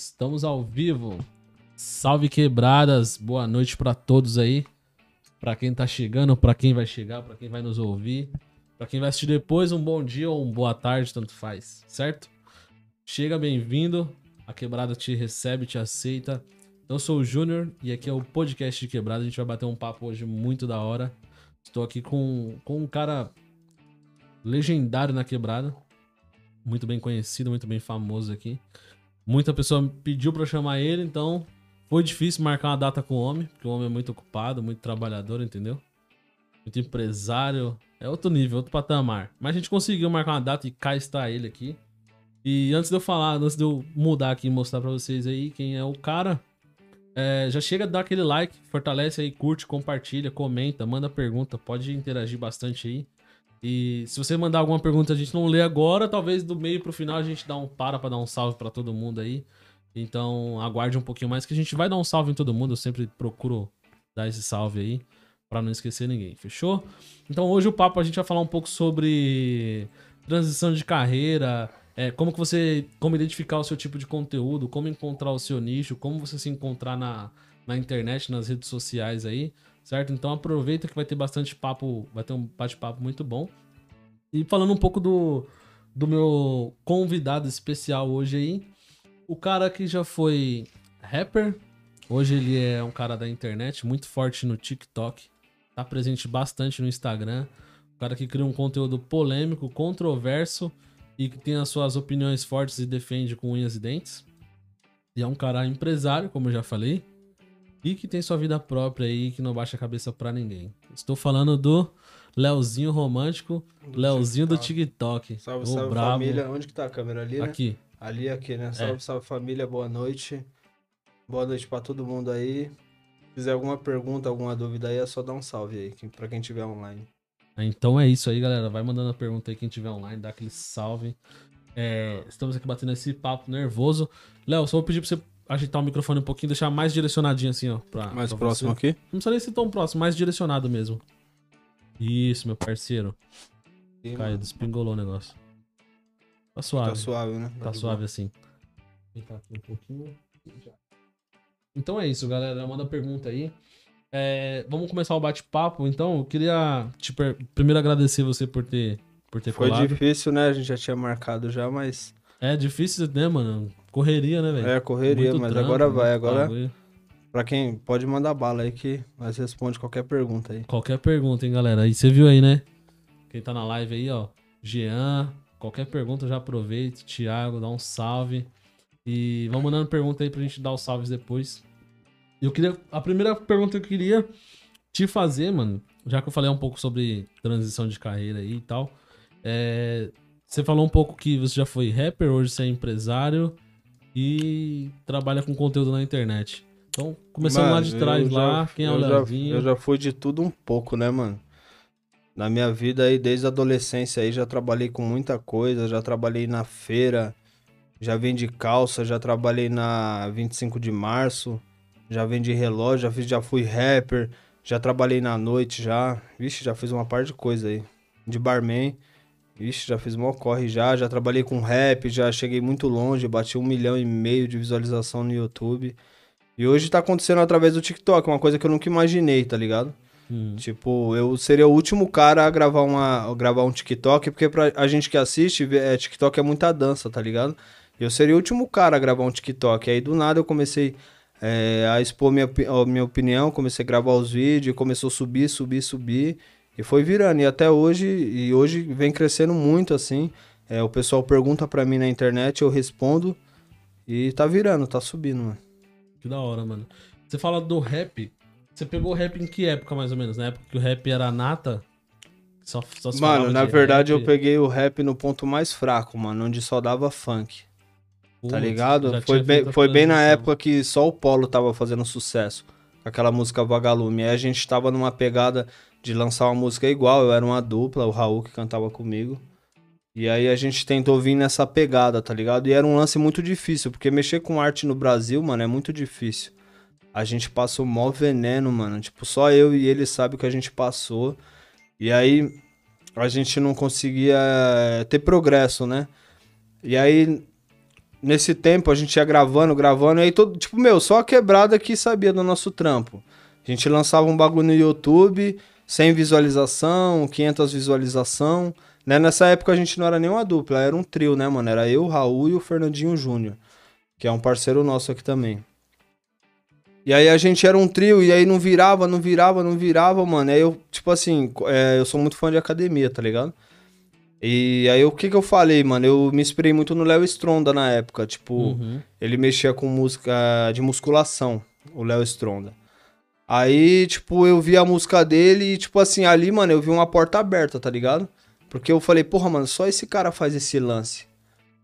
Estamos ao vivo. Salve quebradas, boa noite pra todos aí. Pra quem tá chegando, pra quem vai chegar, pra quem vai nos ouvir, pra quem vai assistir depois, um bom dia ou uma boa tarde, tanto faz, certo? Chega bem-vindo. A quebrada te recebe, te aceita. Eu sou o Júnior e aqui é o podcast de quebrada. A gente vai bater um papo hoje muito da hora. Estou aqui com, com um cara legendário na quebrada, muito bem conhecido, muito bem famoso aqui. Muita pessoa pediu eu chamar ele, então foi difícil marcar uma data com o homem, porque o homem é muito ocupado, muito trabalhador, entendeu? Muito empresário. É outro nível, outro patamar. Mas a gente conseguiu marcar uma data e cá está ele aqui. E antes de eu falar, antes de eu mudar aqui e mostrar pra vocês aí quem é o cara, é, já chega a dar aquele like, fortalece aí, curte, compartilha, comenta, manda pergunta, pode interagir bastante aí. E se você mandar alguma pergunta a gente não lê agora, talvez do meio pro final a gente dá um para pra dar um salve para todo mundo aí. Então aguarde um pouquinho mais que a gente vai dar um salve em todo mundo. Eu sempre procuro dar esse salve aí para não esquecer ninguém, fechou? Então hoje o papo a gente vai falar um pouco sobre transição de carreira, é, como que você, como identificar o seu tipo de conteúdo, como encontrar o seu nicho, como você se encontrar na, na internet, nas redes sociais aí certo? Então aproveita que vai ter bastante papo, vai ter um bate-papo muito bom. E falando um pouco do, do meu convidado especial hoje aí, o cara que já foi rapper, hoje ele é um cara da internet, muito forte no TikTok, tá presente bastante no Instagram, um cara que cria um conteúdo polêmico, controverso e que tem as suas opiniões fortes e defende com unhas e dentes. E é um cara empresário, como eu já falei, e que tem sua vida própria aí, que não baixa a cabeça pra ninguém. Estou falando do Leozinho Romântico, do Leozinho TikTok. do TikTok. Salve, salve brabo. família. Onde que tá a câmera ali, né? Aqui. Ali, aqui, né? Salve, é. salve família, boa noite. Boa noite pra todo mundo aí. Se fizer alguma pergunta, alguma dúvida aí, é só dar um salve aí, pra quem tiver online. Então é isso aí, galera. Vai mandando a pergunta aí, quem tiver online, dá aquele salve. É, estamos aqui batendo esse papo nervoso. Léo, só vou pedir pra você ajeitar o microfone um pouquinho, deixar mais direcionadinho assim, ó. Pra, mais pra próximo você. aqui? Não precisa nem ser tão próximo, mais direcionado mesmo. Isso, meu parceiro. Sim, Caio, despingolou o negócio. Tá suave. Tá suave, né? Tá, tá suave assim. Vou aqui um pouquinho. Então é isso, galera. Manda pergunta aí. É, vamos começar o bate-papo. Então, eu queria te per... primeiro agradecer você por ter, por ter Foi colado. difícil, né? A gente já tinha marcado já, mas. É difícil, né, mano? Correria, né, velho? É, correria, muito mas trampo, agora vai. Agora, bagulho. pra quem pode mandar bala aí que nós responde qualquer pergunta aí. Qualquer pergunta, hein, galera? Aí você viu aí, né? Quem tá na live aí, ó. Jean, qualquer pergunta já aproveita. Thiago, dá um salve. E vamos mandando pergunta aí pra gente dar os salves depois. Eu queria. A primeira pergunta que eu queria te fazer, mano, já que eu falei um pouco sobre transição de carreira aí e tal. É, você falou um pouco que você já foi rapper, hoje você é empresário e trabalha com conteúdo na internet. Então, começando mano, lá de trás, lá, quem é o Leozinho? Eu já fui de tudo um pouco, né, mano? Na minha vida aí, desde a adolescência aí, já trabalhei com muita coisa, já trabalhei na feira, já vendi calça, já trabalhei na 25 de março, já vendi relógio, já, fiz, já fui rapper, já trabalhei na noite já. Vixe, já fiz uma par de coisa aí. De barman. Vixe, já fiz mó corre já, já trabalhei com rap, já cheguei muito longe, bati um milhão e meio de visualização no YouTube. E hoje tá acontecendo através do TikTok, uma coisa que eu nunca imaginei, tá ligado? Hum. Tipo, eu seria o último cara a gravar, uma, a gravar um TikTok, porque pra a gente que assiste, é, TikTok é muita dança, tá ligado? Eu seria o último cara a gravar um TikTok. Aí do nada eu comecei é, a expor minha, a minha opinião, comecei a gravar os vídeos, começou a subir, subir, subir. E foi virando. E até hoje, e hoje vem crescendo muito, assim. É, o pessoal pergunta pra mim na internet, eu respondo. E tá virando, tá subindo, mano. Que da hora, mano. Você fala do rap. Você pegou o rap em que época, mais ou menos? Na época que o rap era nata? Só, só mano, na verdade rap. eu peguei o rap no ponto mais fraco, mano, onde só dava funk. Tá Putz, tá ligado? Foi bem, foi bem na época que só o Polo tava fazendo sucesso. Aquela música Vagalume. Aí a gente tava numa pegada de lançar uma música igual. Eu era uma dupla, o Raul que cantava comigo. E aí a gente tentou vir nessa pegada, tá ligado? E era um lance muito difícil, porque mexer com arte no Brasil, mano, é muito difícil. A gente passou mó veneno, mano. Tipo, só eu e ele sabe o que a gente passou. E aí a gente não conseguia eh, ter progresso, né? E aí nesse tempo a gente ia gravando, gravando, e aí todo, tipo, meu, só a quebrada que sabia do nosso trampo. A gente lançava um bagulho no YouTube, sem visualização, 500 visualização. Né? Nessa época a gente não era nem uma dupla, era um trio, né, mano? Era eu, o Raul e o Fernandinho Júnior, que é um parceiro nosso aqui também. E aí a gente era um trio, e aí não virava, não virava, não virava, mano. Aí eu, tipo assim, é, eu sou muito fã de academia, tá ligado? E aí o que que eu falei, mano? Eu me inspirei muito no Léo Stronda na época. Tipo, Uhum. ele mexia com música de musculação, o Léo Stronda. Aí, tipo, eu vi a música dele e, tipo assim, ali, mano, eu vi uma porta aberta, tá ligado? Porque eu falei, porra, mano, só esse cara faz esse lance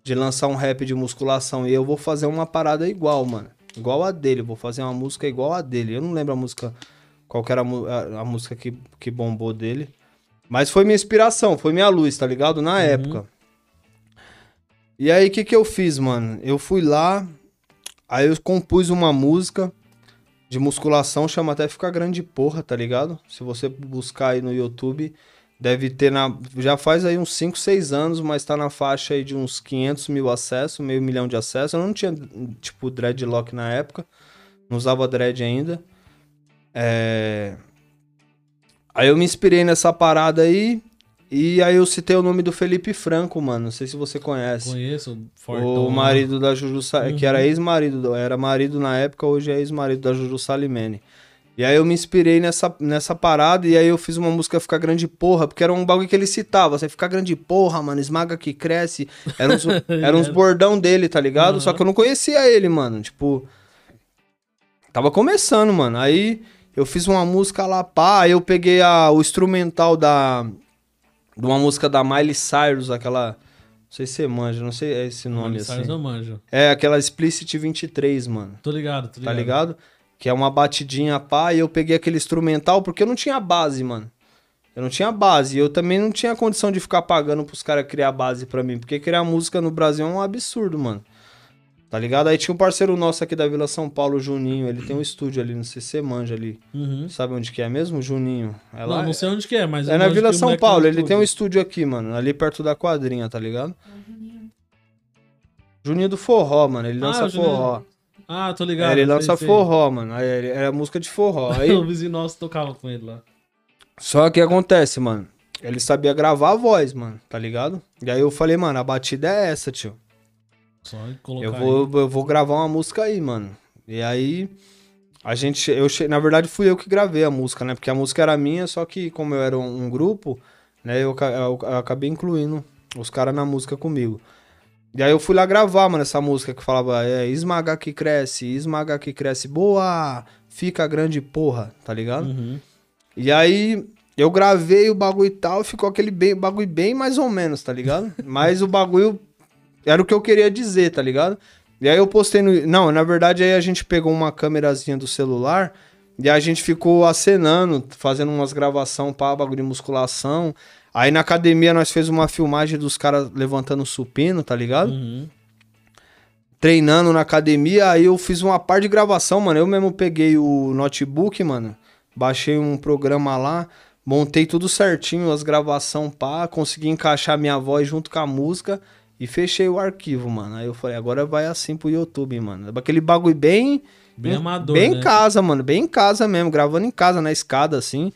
de lançar um rap de musculação e eu vou fazer uma parada igual, mano. Igual a dele, vou fazer uma música igual a dele. Eu não lembro a música, qual que era a, a- a música que, que bombou dele. Mas foi minha inspiração, foi minha luz, tá ligado? Na época. E aí, o que que eu fiz, mano? Eu fui lá, aí eu compus uma música de musculação, chama até Ficar Grande Porra, tá ligado? Se você buscar aí no YouTube, deve ter na... Já faz aí uns 5, 6 anos, mas tá na faixa aí de uns 500 mil acessos, meio milhão de acessos. Eu não tinha, tipo, dreadlock na época, não usava dread ainda. É... Aí eu me inspirei nessa parada aí, e aí eu citei o nome do Felipe Franco, mano. Não sei se você conhece. Conheço, Fortão. O marido da Juju, Sa- Uhum. que era ex-marido, do- era marido na época, hoje é ex-marido da Juju Salimene. E aí eu me inspirei nessa, nessa parada e aí eu fiz uma música Ficar Grande Porra, porque era um bagulho que ele citava, você ficar grande porra, mano, esmaga que cresce. Era uns, era uns bordão dele, tá ligado? Só Uhum. que eu não conhecia ele, mano, tipo... Tava começando, mano. Aí eu fiz uma música lá, pá, eu peguei a, o instrumental da... De uma música da Miley Cyrus, aquela... Não sei se você manja, não sei esse nome Nome assim. eu manjo. É, aquela Explicit 23, mano. Tô ligado, tô ligado. Tá ligado? Que é uma batidinha pá, e eu peguei aquele instrumental porque eu não tinha base, mano. Eu não tinha base. E eu também não tinha condição de ficar pagando pros caras criar base pra mim. Porque criar música no Brasil é um absurdo, mano. Tá ligado? Aí tinha um parceiro nosso aqui da Vila São Paulo, o Juninho. Ele tem um estúdio ali, não sei se você manja ali. Uhum. Sabe onde que é mesmo? Juninho. É lá. não, não sei onde que é, mas... É na Vila São Paulo. Ele tem um estúdio. aqui, mano. Ali perto da quadrinha, tá ligado? Juninho do Forró, mano. Ele Ah, lança o Juninho- forró. Ah, tô É, ligado. ele sei, lança sei. forró, mano. Aí ele- era música de forró. Aí, o vizinho nosso tocava com ele lá. só que acontece, mano. Ele sabia gravar a voz, mano, tá ligado? E aí eu falei, mano, a batida é essa, tio. Só colocar Eu aí. vou, eu vou gravar uma música aí, mano. E aí a gente, eu na verdade fui eu que gravei a música, né? Porque a música era minha, só que como eu era um, um grupo, né? Eu, eu- eu acabei incluindo os caras na música comigo. E aí eu fui lá gravar, mano, essa música que falava é, esmaga que cresce, esmaga que cresce, boa, fica grande porra, tá ligado? Uhum. E aí eu gravei o bagulho e tal, ficou aquele bem, bagulho bem mais ou menos, tá ligado? Mas o bagulho era o que eu queria dizer, tá ligado? E aí eu postei no. Não, na verdade aí a gente pegou uma câmerazinha do celular e a gente ficou acenando, fazendo umas gravação para bagulho de musculação. Aí na academia nós fez uma filmagem dos caras levantando supino, tá ligado? Uhum. treinando na academia, aí eu fiz uma par de gravação, mano. Eu mesmo peguei o notebook, mano, baixei um programa lá, montei tudo certinho, as gravação pá, consegui encaixar minha voz junto com a música e fechei o arquivo, mano. Aí eu falei, agora vai assim pro YouTube, mano. Aquele bagulho bem Bem amador, bem né? em casa, mano, bem em casa mesmo, gravando em casa na escada assim,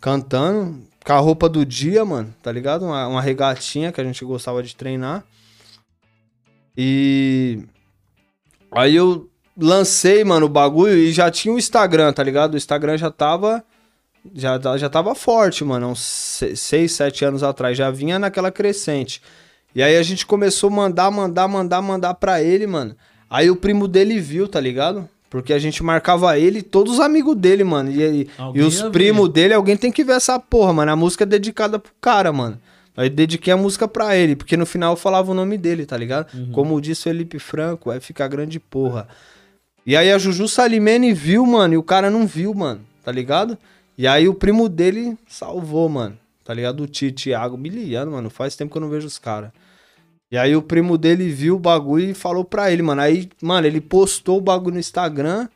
cantando com a roupa do dia, mano, tá ligado? Uma, uma regatinha que a gente gostava de treinar. E aí eu lancei, mano, o bagulho e já tinha o Instagram, tá ligado? O Instagram já tava já, já tava forte, mano, uns 6, 7 anos atrás, já vinha naquela crescente. E aí a gente começou a mandar, mandar, mandar, mandar pra ele, mano. Aí o primo dele viu, tá ligado? Porque a gente marcava ele e todos os amigos dele, mano. E, e, e os primos dele, alguém tem que ver essa porra, mano. A música é dedicada pro cara, mano. Aí dediquei a música pra ele, porque no final eu falava o nome dele, tá ligado? Uhum. Como disse Felipe Franco, vai ficar grande porra. E aí a Juju Salimene viu, mano, e o cara não viu, mano, tá ligado? E aí o primo dele salvou, mano, tá ligado? O Ti- Thiago Miliano, mano, faz tempo que eu não vejo os caras. E aí o primo dele viu o bagulho e falou pra ele, mano. Aí, mano, ele postou o bagulho no Instagram.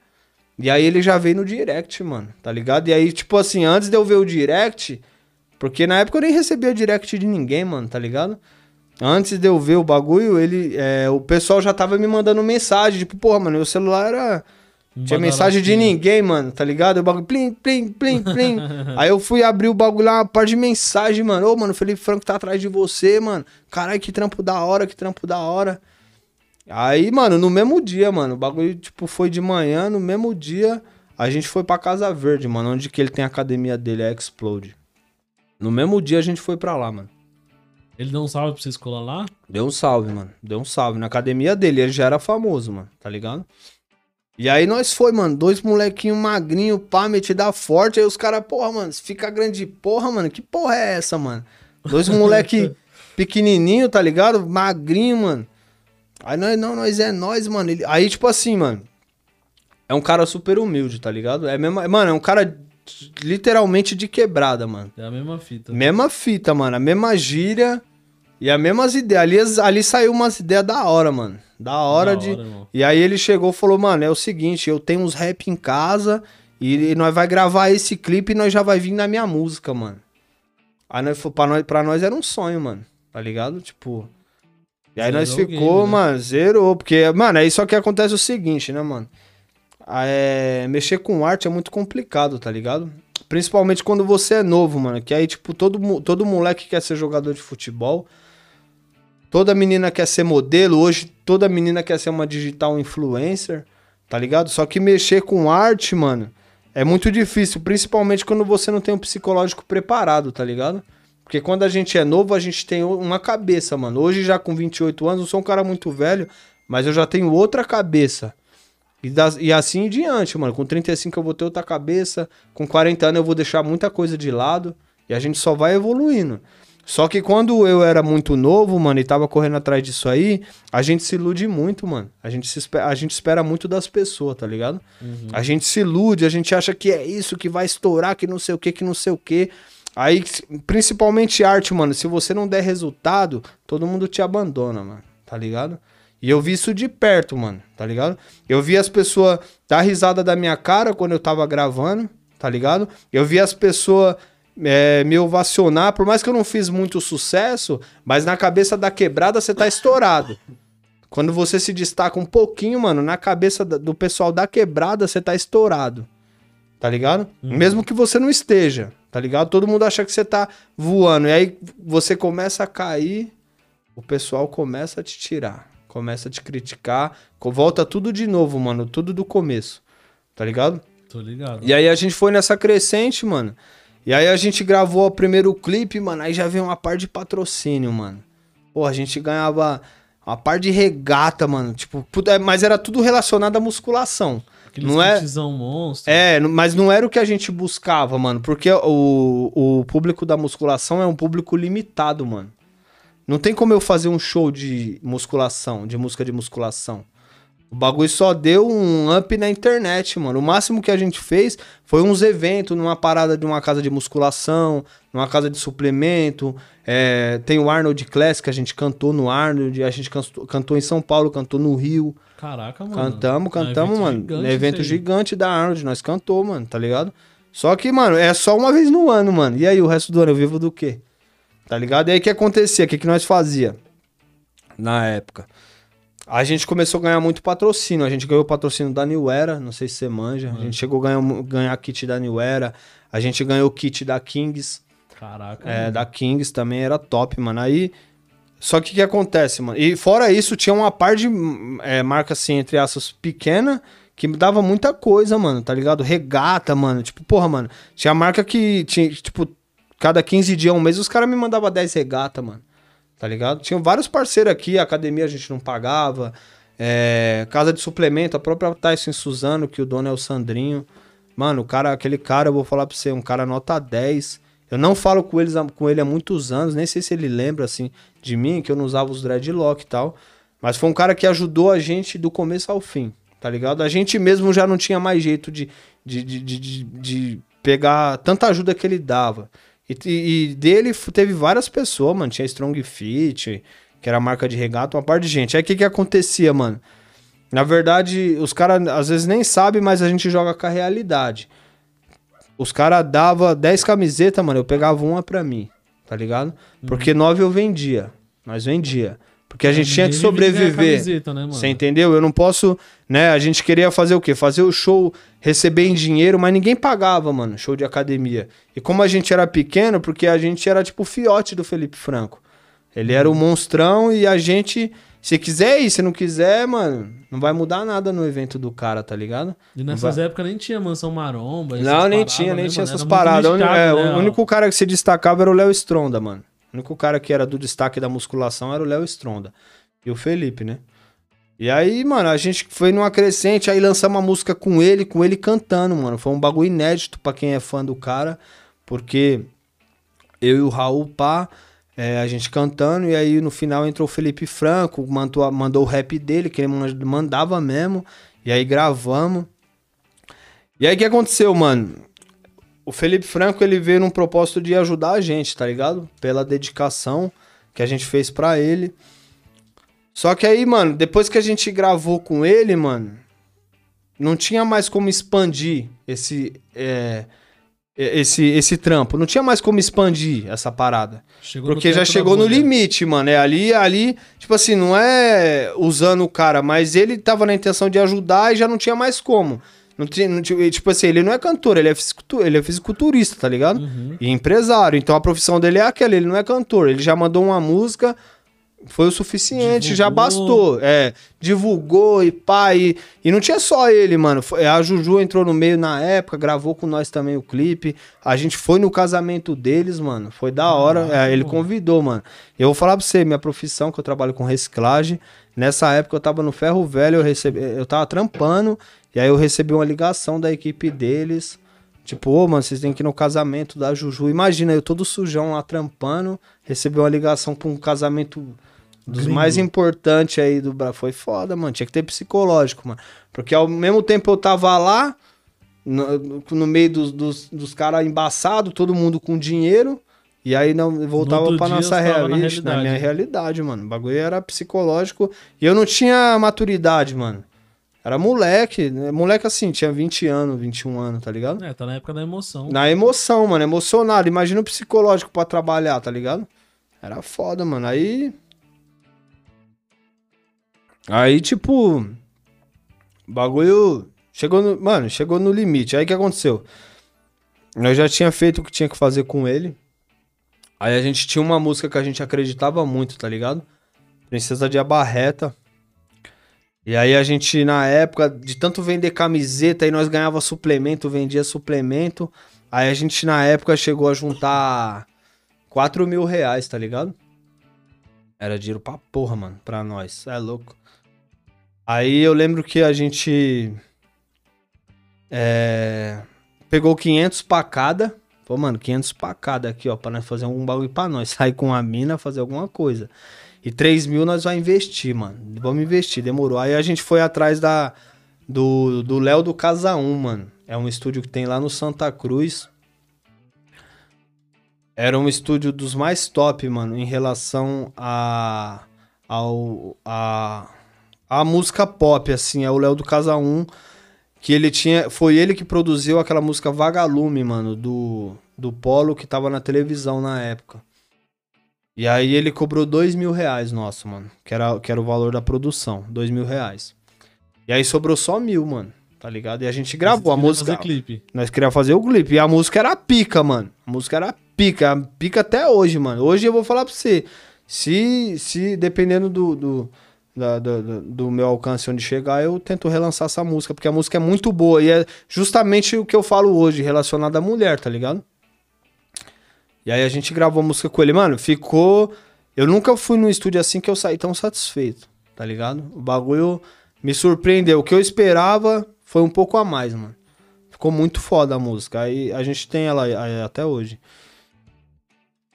E aí ele já veio no direct, mano, tá ligado? E aí, tipo assim, antes de eu ver o direct, porque na época eu nem recebia direct de ninguém, mano, tá ligado? Antes de eu ver o bagulho, ele, é, o pessoal já tava me mandando mensagem. Tipo, porra, mano, meu celular era. Tinha mensagem de ninguém, mano, tá ligado? O bagulho, plim, plim, plim, plim. Aí eu fui abrir o bagulho lá, uma parte de mensagem, mano. Ô, mano, o Felipe Franco tá atrás de você, mano. Caralho, que trampo da hora, que trampo da hora. Aí, mano, no mesmo dia, mano, o bagulho, tipo, foi de manhã, no mesmo dia, a gente foi pra Casa Verde, mano, onde que ele tem a academia dele, é Explode. No mesmo dia a gente foi pra lá, mano. Ele deu um salve pra vocês colar lá? Deu um salve, mano. Deu um salve. Na academia dele, ele já era famoso, mano. Tá ligado? E aí nós foi, mano. Dois molequinhos magrinho, pá, metida forte. Aí os caras, porra, mano, fica grande porra, mano. Que porra é essa, mano? Dois moleque pequenininho, tá ligado? Magrinho, mano. Aí nós, não, nós é nós, mano. Ele... Aí, tipo assim, mano. É um cara super humilde, tá ligado? É mesmo, mano, é um cara literalmente de quebrada, mano. É a mesma fita. Mesma fita, mano. A mesma gíria e as mesmas ideias. Ali, ali saiu umas ideias da hora, mano. Da hora Da de. hora, e aí ele chegou e falou, mano, é o seguinte, eu tenho uns rap em casa e, nós vai gravar esse clipe e nós já vai vir na minha música, mano. Aí nós, pra, nós, pra nós era um sonho, mano. Tá ligado? Tipo. E aí nós Zerou ficou, game, né? mano, zerou. Porque, mano, aí só que acontece o seguinte, né, mano? Ah, É, mexer com arte é muito complicado, tá ligado? Principalmente quando você é novo, mano. Que aí, tipo, todo, todo moleque quer ser jogador de futebol. Toda menina quer ser modelo. Hoje, toda menina quer ser uma digital influencer, tá ligado? Só que mexer com arte, mano, é muito difícil. Principalmente quando você não tem um psicológico preparado, tá ligado? Porque quando a gente é novo, a gente tem uma cabeça, mano. Hoje, já com 28 anos, eu sou um cara muito velho, mas eu já tenho outra cabeça. E, das- e assim em diante, mano. Com 35 eu vou ter outra cabeça. Com 40 anos eu vou deixar muita coisa de lado. E a gente só vai evoluindo. Só que quando eu era muito novo, mano, e tava correndo atrás disso aí, a gente se ilude muito, mano. A gente, se a gente espera muito das pessoas, tá ligado? A gente se ilude, a gente acha que é isso, que vai estourar, que não sei o que, que não sei o que. Aí, principalmente arte, mano, se você não der resultado, todo mundo te abandona, mano, tá ligado? E eu vi isso de perto, mano, tá ligado? Eu vi as pessoas dar risada da minha cara quando eu tava gravando, tá ligado? Eu vi as pessoas é, me ovacionar, por mais que eu não fiz muito sucesso, mas na cabeça da quebrada você tá estourado. Quando você se destaca um pouquinho, mano, na cabeça do pessoal da quebrada você tá estourado. Tá ligado? Mesmo que você não esteja, tá ligado? Todo mundo acha que você tá voando. E aí você começa a cair, o pessoal começa a te tirar, começa a te criticar, volta tudo de novo, mano, tudo do começo. Tá ligado? Tô ligado. E aí a gente foi nessa crescente, mano. E aí a gente gravou o primeiro clipe, mano. Aí já veio uma par de patrocínio, mano. Pô, a gente ganhava uma par de regata, mano. Tipo, é, mas era tudo relacionado à musculação. Aqueles não é- monstro. É, mas não era o que a gente buscava, mano. Porque o, o público da musculação é um público limitado, mano. Não tem como eu fazer um show de musculação, de música de musculação. O bagulho só deu um up na internet, mano. O máximo que a gente fez foi uns eventos numa parada de uma casa de musculação, numa casa de suplemento. É, tem o Arnold Classic, que a gente cantou no Arnold, a gente cantou, cantou em São Paulo, cantou no Rio. Caraca, mano. Cantamos, É um cantamos, evento mano. gigante É evento gigante da Arnold, nós cantou, mano, tá ligado? Só que, mano, é só uma vez no ano, mano. E aí, o resto do ano eu vivo do quê? Tá ligado? E aí, o que acontecia? O que, que nós fazia na época? A gente começou a ganhar muito patrocínio. A gente ganhou o patrocínio da New Era, não sei se você manja. A gente chegou a ganhar, ganhar kit da New Era. A gente ganhou o kit da Kings. Caraca. É, da Kings também era top, mano. Aí. Só que o que acontece, mano? E fora isso, tinha uma par de é, marca, assim, entre aspas, pequena, que dava muita coisa, mano, tá ligado? Regata, mano. Tipo, porra, mano. Tinha marca que tinha, tipo, cada 15 dias, um mês, os caras me mandavam 10 regata, mano. Tá ligado? Tinha vários parceiros aqui, a academia a gente não pagava. é, casa de suplemento, a própria Tyson Suzano, que o dono é o Sandrinho. Mano, o cara, aquele cara, eu vou falar pra você, um cara nota 10. Eu não falo com, eles, com ele há muitos anos, nem sei se ele lembra, assim, de mim, que eu não usava os dreadlock e tal. Mas foi um cara que ajudou a gente do começo ao fim, tá ligado? A gente mesmo já não tinha mais jeito de, de, de, de- de pegar tanta ajuda que ele dava. E, e- dele teve várias pessoas, mano. Tinha Strong Fit, que era a marca de regata, uma parte de gente. Aí o que que acontecia, mano? Na verdade, os caras às vezes nem sabem, mas a gente joga com a realidade. Os caras davam 10 camisetas, mano, eu pegava uma pra mim, tá ligado? Porque nove eu vendia. Nós vendia. Porque a gente É, tinha que sobreviver. camiseta, né, mano? Você entendeu? Eu não posso, né? A gente queria fazer o quê? Fazer o show, receber em dinheiro, mas ninguém pagava, mano, show de academia. E como a gente era pequeno, porque a gente era tipo o fiote do Felipe Franco. Ele era o monstrão e a gente, se quiser ir, se não quiser, mano, não vai mudar nada no evento do cara, tá ligado? E nessas épocas nem tinha mansão maromba. Não, nem paradas, tinha, nem né, tinha mano? essas paradas. É, né, o ó. único cara que se destacava era o Léo Stronda, mano. O único cara que era do destaque da musculação era o Léo Stronda. E o Felipe, né? E aí, mano, a gente foi numa crescente, aí lançamos uma música com ele, com ele cantando, mano. Foi um bagulho inédito pra quem é fã do cara, porque eu e o Raul Pá, é, a gente cantando, e aí no final entrou o Felipe Franco, mandou, mandou o rap dele, que ele man- mandava mesmo, e aí gravamos. E aí o que aconteceu, mano? O Felipe Franco, ele veio num propósito de ajudar a gente, tá ligado? Pela dedicação que a gente fez pra ele. Só que aí, mano, depois que a gente gravou com ele, mano, não tinha mais como expandir esse, é, esse, esse trampo. Não tinha mais como expandir essa parada. Chegou Porque já chegou no limite, mano. É ali, ali, tipo assim, não é usando o cara, mas ele tava na intenção de ajudar e já não tinha mais como. Não tinha, não tinha- tipo assim, ele não é cantor, ele é, fisicultu- ele é fisiculturista, tá ligado? Uhum. E empresário. Então a profissão dele é aquela, ele não é cantor. Ele já mandou uma música, foi o suficiente, já Divulgou. bastou. É, divulgou e pá. E, e não tinha só ele, mano. Foi- a Juju entrou no meio na época, gravou com nós também o clipe. A gente foi no casamento deles, mano. Foi da hora. Caralho, É, ele convidou, mano. Eu vou falar pra você, minha profissão, que eu trabalho com reciclagem. Nessa época eu tava no ferro velho, eu, recebi, eu tava trampando. E aí eu recebi uma ligação da equipe deles. Tipo, ô, mano, vocês têm que ir no casamento da Juju. Imagina, eu todo sujão lá trampando, recebi uma ligação pra um casamento dos Gringo. mais importantes aí do Brasil. Foi foda, mano. Tinha que ter psicológico, mano. Porque ao mesmo tempo eu tava lá, no, no meio dos, dos, dos caras embaçados, todo mundo com dinheiro. E aí não voltava dia nossa na realidade, na, minha realidade, mano. O bagulho era psicológico. E eu não tinha maturidade, mano. Era moleque, né? moleque assim, tinha 20 anos, 21 anos, tá ligado? É, tá na época da emoção. Na emoção, mano, emocionado. Imagina o psicológico pra trabalhar, tá ligado? Era foda, mano. Aí. Aí, tipo. Bagulho. Chegou no. Mano, chegou no limite. Aí o que aconteceu? Eu já tinha feito o que tinha que fazer com ele. Aí a gente tinha uma música que a gente acreditava muito, tá ligado? Princesa de Abarreta. E aí a gente, na época, de tanto vender camiseta, aí nós ganhava suplemento, vendia suplemento. Aí a gente, na época, chegou a juntar 4 mil reais, tá ligado? Era dinheiro pra porra, mano, pra nós. É louco. Aí eu lembro que a gente. É, pegou 500 pra cada. Mano, 500 pra cada aqui, ó, pra nós fazer algum bagulho pra nós. Sair com a mina, fazer alguma coisa. E 3 mil nós vamos investir, mano. Vamos investir, demorou. Aí a gente foi atrás da do do Léo do Casa 1, mano. É um estúdio que tem lá no Santa Cruz. Era um estúdio dos mais top, mano, em relação a ao a a música pop, assim, é o Léo do Casa 1, que ele tinha, foi ele que produziu aquela música Vagalume, mano, do do Polo que tava na televisão na época. E aí ele cobrou dois mil reais nosso, mano. Que era, que era o valor da produção. Dois mil reais. E aí sobrou só mil, mano. Tá ligado? E a gente gravou a música. fazer clipe. Nós queríamos fazer o clipe. E a música era pica, mano. A música era pica. Pica até hoje, mano. Hoje eu vou falar pra você. Se, se dependendo do, do, da- do, do- do meu alcance onde chegar, eu tento relançar essa música. Porque a música é muito boa. E é justamente o que eu falo hoje, relacionado à mulher, tá ligado? E aí a gente gravou a música com ele. Mano, ficou. Eu nunca fui num estúdio assim que eu saí tão satisfeito, tá ligado? O bagulho me surpreendeu. O que eu esperava foi um pouco a mais, mano. Ficou muito foda a música. Aí a gente tem ela até hoje.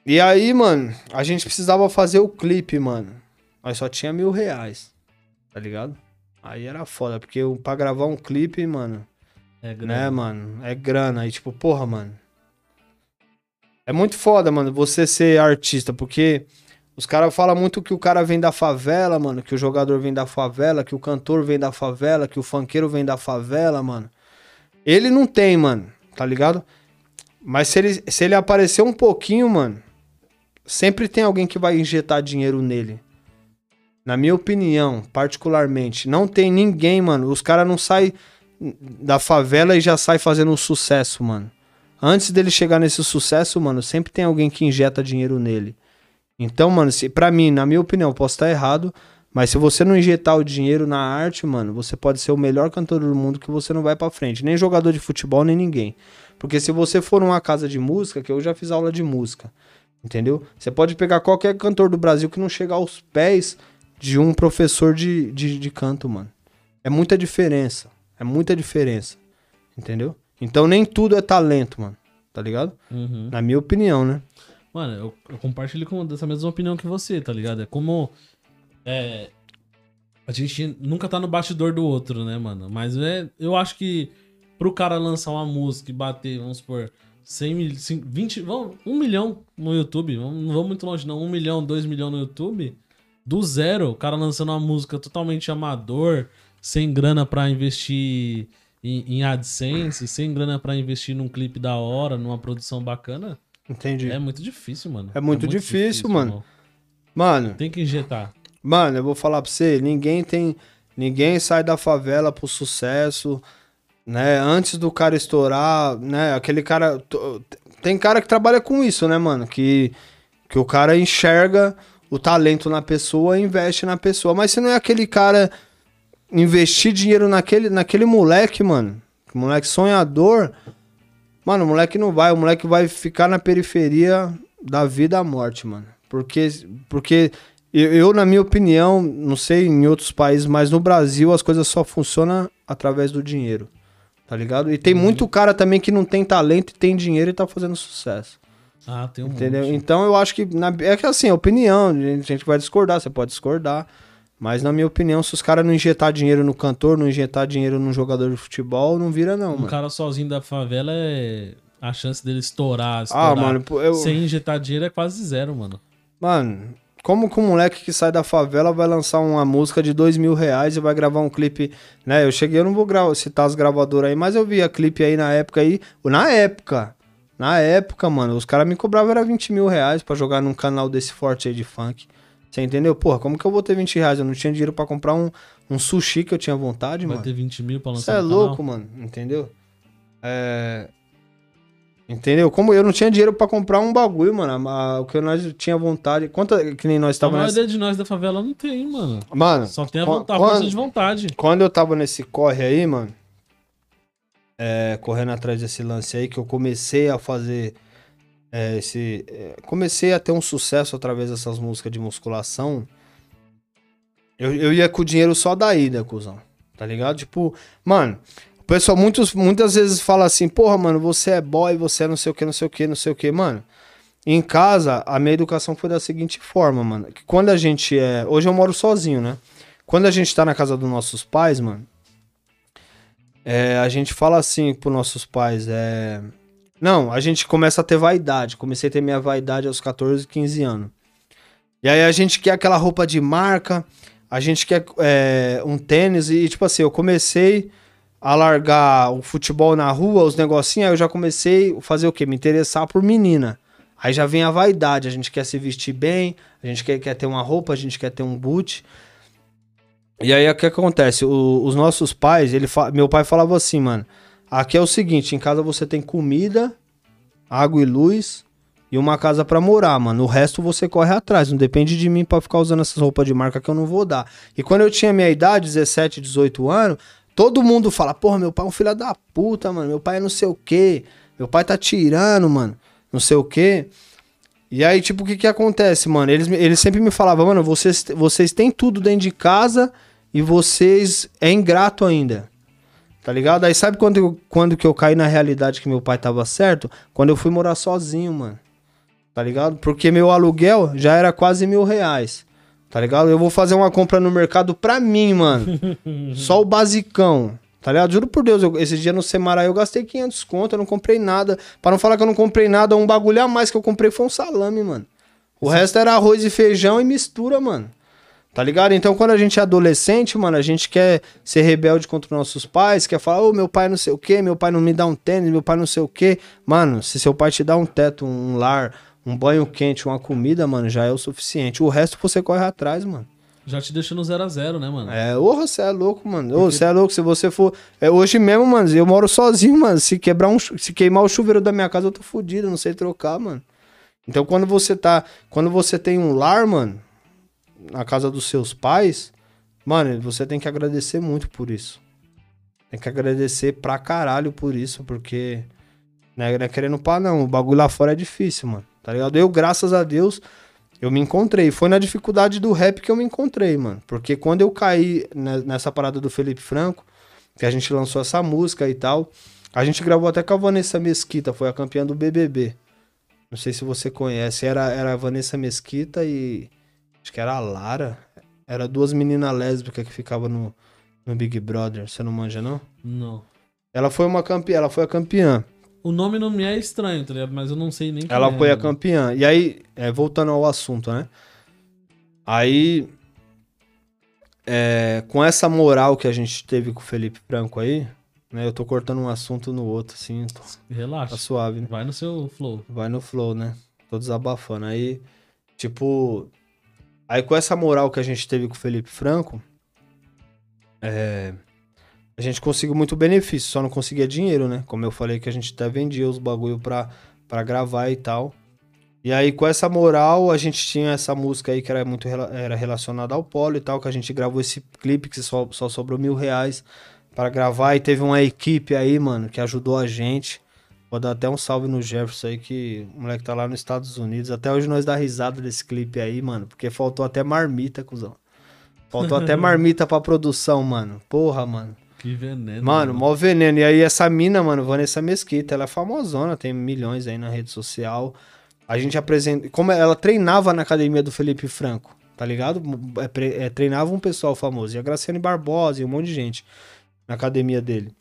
E aí, mano, a gente precisava fazer o clipe, mano. Mas só tinha mil reais. Tá ligado? Aí era foda, porque pra gravar um clipe, mano, É, né, grana. mano? É grana. Aí, tipo, porra, mano. É muito foda, mano, você ser artista, porque os caras falam muito que o cara vem da favela, mano, que o jogador vem da favela, que o cantor vem da favela, que o funkeiro vem da favela, mano. Ele não tem, mano, tá ligado? Mas se ele, se ele aparecer um pouquinho, mano, sempre tem alguém que vai injetar dinheiro nele. Na minha opinião, particularmente, não tem ninguém, mano. Os caras não saem da favela e já sai fazendo um sucesso, mano. Antes dele chegar nesse sucesso, mano, sempre tem alguém que injeta dinheiro nele. Então, mano, se, pra mim, na minha opinião, posso estar errado, mas se você não injetar o dinheiro na arte, mano, você pode ser o melhor cantor do mundo que você não vai para frente. Nem jogador de futebol, nem ninguém. Porque se você for numa casa de música, que eu já fiz aula de música, entendeu? Você pode pegar qualquer cantor do Brasil que não chega aos pés de um professor de, de, de canto, mano. É muita diferença. É muita diferença. Entendeu? Então nem tudo é talento, mano. Tá ligado? Uhum. Na minha opinião, né? Mano, eu, eu compartilho com essa mesma opinião que você, tá ligado? É como. É, a gente nunca tá no bastidor do outro, né, mano? Mas é, eu acho que pro cara lançar uma música e bater, vamos supor, 100 mil, 20, vamos, 1 milhão no YouTube, não vamos muito longe não, 1 milhão, 2 milhões no YouTube, do zero, o cara lançando uma música totalmente amador, sem grana para investir em, em, AdSense, sem grana para investir num clipe da hora, numa produção bacana. Entendi. É muito difícil, mano. É muito, é muito difícil, difícil, mano. Mano. Tem que injetar. Mano, eu vou falar pra você, ninguém tem. Ninguém sai da favela pro sucesso, né? Antes do cara estourar, né? Aquele cara. Tem cara que trabalha com isso, né, mano? Que, que o cara enxerga o talento na pessoa e investe na pessoa. Mas se não é aquele cara investir dinheiro naquele, naquele moleque, mano, moleque sonhador, mano, o moleque não vai, o moleque vai ficar na periferia da vida à morte, mano. Porque, porque eu, eu, na minha opinião, não sei em outros países, mas no Brasil as coisas só funcionam através do dinheiro. Tá ligado? E tem uhum. muito cara também que não tem talento e tem dinheiro e tá fazendo sucesso. Ah, tem um Entendeu? Monte. Então eu acho que. Na, é que assim, opinião, a gente vai discordar, você pode discordar. Mas na minha opinião, se os caras não injetar dinheiro no cantor, não injetar dinheiro num jogador de futebol, não vira, não. Um mano. cara sozinho da favela é. A chance dele estourar, estourar. Ah, mano, eu... sem injetar dinheiro é quase zero, mano. Mano, como que um moleque que sai da favela vai lançar uma música de dois mil reais e vai gravar um clipe, né? Eu cheguei, eu não vou citar as gravadoras aí, mas eu vi a clipe aí na época aí. Na época, na época, mano, os caras me cobravam era 20 mil reais pra jogar num canal desse forte aí de funk. Você entendeu? Porra, como que eu vou ter 20 reais? Eu não tinha dinheiro para comprar um, um sushi que eu tinha vontade, Vai mano. Vai ter 20 mil pra lançar Você é louco, canal? mano. Entendeu? É... Entendeu? Como eu não tinha dinheiro para comprar um bagulho, mano. o que nós tinha vontade. Quanto que nem nós estávamos. A maioria nessa... de nós da favela não tem, mano. Mano. Só tem a vontade, quando, de vontade. Quando eu tava nesse corre aí, mano é, correndo atrás desse lance aí, que eu comecei a fazer é, esse. É, comecei a ter um sucesso através dessas músicas de musculação. Eu, eu ia com o dinheiro só da ida, cuzão. Tá ligado? Tipo, mano, o pessoal muitos, muitas vezes fala assim, porra, mano, você é boy, você é não sei o que, não sei o que, não sei o que, mano. Em casa, a minha educação foi da seguinte forma, mano. Que quando a gente é. Hoje eu moro sozinho, né? Quando a gente tá na casa dos nossos pais, mano, é, a gente fala assim pros nossos pais, é. Não, a gente começa a ter vaidade. Comecei a ter minha vaidade aos 14, 15 anos. E aí a gente quer aquela roupa de marca, a gente quer é, um tênis, e tipo assim, eu comecei a largar o futebol na rua, os negocinhos, aí eu já comecei a fazer o quê? Me interessar por menina. Aí já vem a vaidade, a gente quer se vestir bem, a gente quer, quer ter uma roupa, a gente quer ter um boot. E aí o que acontece? O, os nossos pais, ele meu pai falava assim, mano. Aqui é o seguinte, em casa você tem comida, água e luz e uma casa para morar, mano. O resto você corre atrás, não depende de mim para ficar usando essas roupas de marca que eu não vou dar. E quando eu tinha minha idade, 17, 18 anos, todo mundo fala: "Porra, meu pai é um filho da puta, mano. Meu pai é não sei o quê. Meu pai tá tirando, mano. Não sei o quê". E aí, tipo, o que que acontece, mano? Eles, eles sempre me falavam, mano, vocês, vocês têm tudo dentro de casa e vocês é ingrato ainda. Tá ligado? Aí sabe quando, quando que eu caí na realidade que meu pai tava certo? Quando eu fui morar sozinho, mano. Tá ligado? Porque meu aluguel já era quase mil reais. Tá ligado? Eu vou fazer uma compra no mercado pra mim, mano. Só o basicão. Tá ligado? Juro por Deus, eu, esse dia no Semará eu gastei 500 conto, eu não comprei nada. Para não falar que eu não comprei nada, um bagulho a mais que eu comprei foi um salame, mano. O Sim. resto era arroz e feijão e mistura, mano. Tá ligado? Então, quando a gente é adolescente, mano, a gente quer ser rebelde contra nossos pais, quer falar, ô, oh, meu pai não sei o quê, meu pai não me dá um tênis, meu pai não sei o quê. Mano, se seu pai te dá um teto, um lar, um banho quente, uma comida, mano, já é o suficiente. O resto você corre atrás, mano. Já te deixa no 0 a 0 né, mano? É, porra, você é louco, mano. Ô, você é louco, se você for. É, hoje mesmo, mano, eu moro sozinho, mano. Se quebrar um. Se queimar o chuveiro da minha casa, eu tô fudido, não sei trocar, mano. Então quando você tá. Quando você tem um lar, mano, na casa dos seus pais, mano, você tem que agradecer muito por isso. Tem que agradecer pra caralho por isso, porque. Não é, não é querendo pá, não. O bagulho lá fora é difícil, mano. Tá ligado? Eu, graças a Deus, eu me encontrei. Foi na dificuldade do rap que eu me encontrei, mano. Porque quando eu caí ne- nessa parada do Felipe Franco, que a gente lançou essa música e tal, a gente gravou até com a Vanessa Mesquita, foi a campeã do BBB. Não sei se você conhece. Era, era a Vanessa Mesquita e. Acho que era a Lara. Era duas meninas lésbicas que ficavam no, no Big Brother. Você não manja, não? Não. Ela foi uma campeã, ela foi a campeã. O nome não me é estranho, tá ligado? Mas eu não sei nem Ela é, foi a mano. campeã. E aí, é, voltando ao assunto, né? Aí, é, com essa moral que a gente teve com o Felipe Franco aí, né? Eu tô cortando um assunto no outro, assim, tá Relaxa. suave, né? Vai no seu flow. Vai no flow, né? Tô desabafando. Aí, tipo. Aí com essa moral que a gente teve com o Felipe Franco, é, a gente conseguiu muito benefício, só não conseguia dinheiro, né? Como eu falei que a gente até vendia os bagulho pra, pra gravar e tal. E aí com essa moral, a gente tinha essa música aí que era muito era relacionada ao polo e tal, que a gente gravou esse clipe que só, só sobrou mil reais pra gravar. E teve uma equipe aí, mano, que ajudou a gente. Vou dar até um salve no Jefferson aí, que o moleque tá lá nos Estados Unidos. Até hoje nós dá risada desse clipe aí, mano. Porque faltou até marmita, cuzão. Faltou até marmita pra produção, mano. Porra, mano. Que veneno. Mano, mó veneno. E aí essa mina, mano, Vanessa Mesquita, ela é famosona, tem milhões aí na rede social. A gente apresenta... Como ela treinava na academia do Felipe Franco, tá ligado? É, é, treinava um pessoal famoso. E a Graciane Barbosa e um monte de gente na academia dele.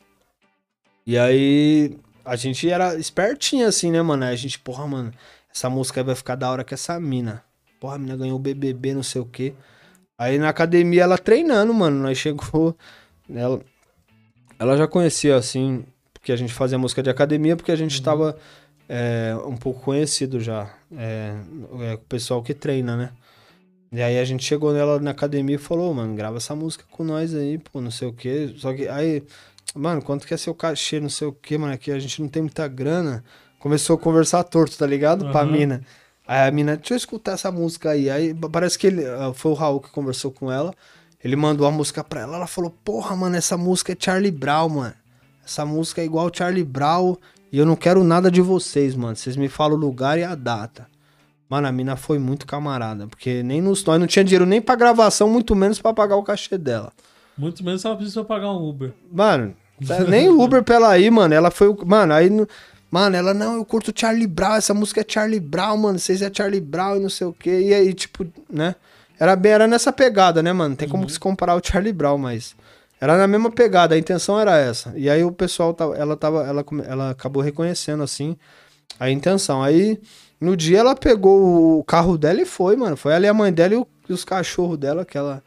E aí a gente era espertinho assim, né, mano? Aí a gente, porra, mano, essa música aí vai ficar da hora que essa mina. Porra, a mina ganhou o BBB, não sei o quê. Aí na academia ela treinando, mano. Nós chegou. Ela, ela já conhecia, assim, porque a gente fazia música de academia, porque a gente tava é, um pouco conhecido já. É, é, o pessoal que treina, né? E aí a gente chegou nela na academia e falou, mano, grava essa música com nós aí, pô, não sei o quê. Só que aí, mano, quanto que é seu cachê, não sei o quê, mano, aqui a gente não tem muita grana. Começou a conversar torto, tá ligado? Pra Aham. mina. Aí a mina, deixa eu escutar essa música aí. Aí parece que ele, ah, foi o Raul que conversou com ela. Ele mandou a música pra ela. Ela falou, porra, mano, essa música é Charlie Brown, mano. Essa música é igual Charlie Brown. E eu não quero nada de vocês, mano. Vocês me falam o lugar e a data. Mano, a mina foi muito camarada. Porque nem nos, nós não tinha dinheiro nem pra gravação, muito menos pra pagar o cachê dela. Muito menos se ela precisa pagar um Uber. Mano, tá- nem Uber pra ela ir, mano. Ela foi. o- Mano, aí. no- Mano, ela, não, eu curto Charlie Brown. Essa música é Charlie Brown, mano. Vocês é Charlie Brown e não sei o quê. E aí, tipo, né? Era bem, era nessa pegada, né, mano? Tem como se comparar o Charlie Brown, mas. Era na mesma pegada, a intenção era essa. E aí o pessoal tava, ela tava, ela, ela acabou reconhecendo assim a intenção. Aí no dia ela pegou o carro dela e foi, mano. Foi ali a mãe dela e, o- e os cachorros dela, que ela,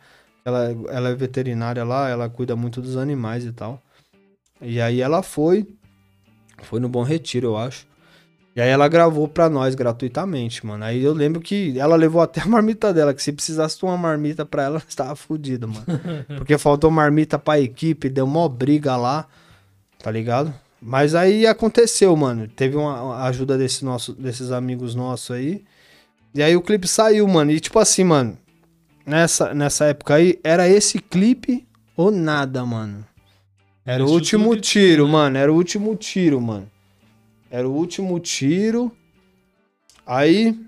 ela, ela é veterinária lá, ela cuida muito dos animais e tal. E aí ela foi, foi no Bom Retiro, eu acho. E aí ela gravou pra nós gratuitamente, mano. Aí eu lembro que ela levou até a marmita dela, que se precisasse de uma marmita pra ela, estava fodida, mano. Porque faltou marmita pra equipe, deu mó briga lá, tá ligado? Mas aí aconteceu, mano. Teve uma ajuda desse nosso, desses amigos nossos aí. E aí o clipe saiu, mano. E tipo assim, mano, nessa, nessa época aí, era esse clipe ou nada, mano. Era o último tiro, né? mano. Era o último tiro, mano. Era o último tiro. Aí.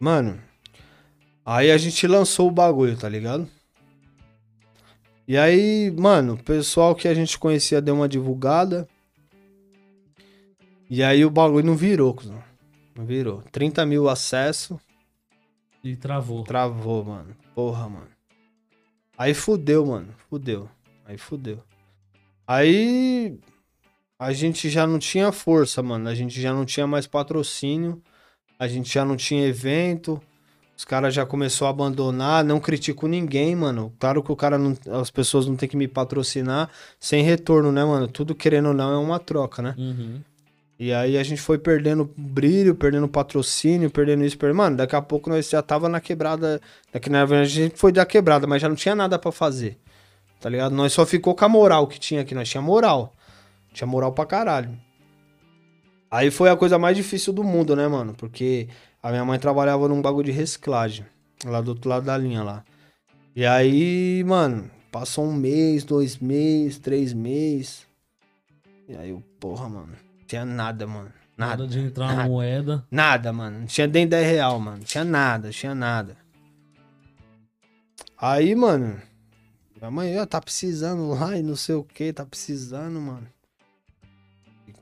Mano. Aí a gente lançou o bagulho, tá ligado? E aí, mano, o pessoal que a gente conhecia deu uma divulgada. E aí o bagulho não virou. Não virou. 30 mil acesso, E travou. travou, mano. Porra, mano. Aí fudeu, mano. Fudeu. Aí fudeu. Aí a gente já não tinha força, mano. A gente já não tinha mais patrocínio. A gente já não tinha evento. Os caras já começou a abandonar. Não critico ninguém, mano. Claro que o cara não, as pessoas não tem que me patrocinar sem retorno, né, mano? Tudo querendo ou não é uma troca, né? Uhum. E aí a gente foi perdendo brilho, perdendo patrocínio, perdendo isso, perdendo... Mano, daqui a pouco nós já tava na quebrada. Daqui na a gente foi da quebrada, mas já não tinha nada pra fazer. Tá ligado? Nós só ficou com a moral que tinha aqui. Nós tinha moral. Tinha moral pra caralho. Aí foi a coisa mais difícil do mundo, né, mano? Porque a minha mãe trabalhava num bagulho de reciclagem. Lá do outro lado da linha lá. E aí, mano, passou um mês, dois meses, três meses. E aí eu, porra, mano tinha nada, mano. Nada. Nada de entrar nada. na moeda. Nada, mano. Não tinha nem 10 real, mano. Tinha nada, tinha nada. Aí, mano. Minha mãe, ó, tá precisando lá e não sei o que, tá precisando, mano.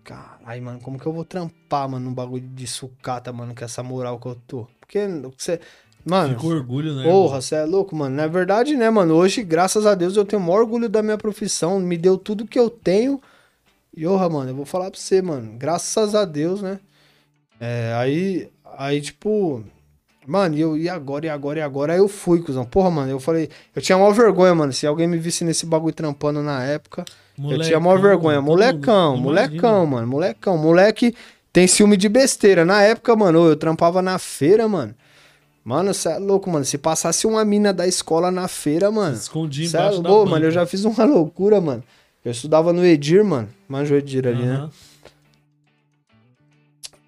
Caralho, mano, como que eu vou trampar, mano, num bagulho de sucata, mano, com essa moral que eu tô? Porque você. Mano. Fica orgulho, né? Porra, você é louco, mano. Na verdade, né, mano? Hoje, graças a Deus, eu tenho o maior orgulho da minha profissão. Me deu tudo que eu tenho. E, orra, mano, eu vou falar pra você, mano. Graças a Deus, né? É, aí, aí, tipo. Mano, e eu, e agora, e agora, e agora? Aí eu fui, cuzão. Porra, mano, eu falei. Eu tinha maior vergonha, mano. Se alguém me visse nesse bagulho trampando na época. eu tinha maior vergonha. Molecão, molecão, mano. Molecão. Moleque tem ciúme de besteira. Na época, mano, eu trampava na feira, mano. Mano, você é louco, mano. Se passasse uma mina da escola na feira, mano. Escondi é embaixo da louco, mano. Eu já fiz uma loucura, mano. Eu estudava no Edir, mano. Manjo o Edir ali, né? Aham.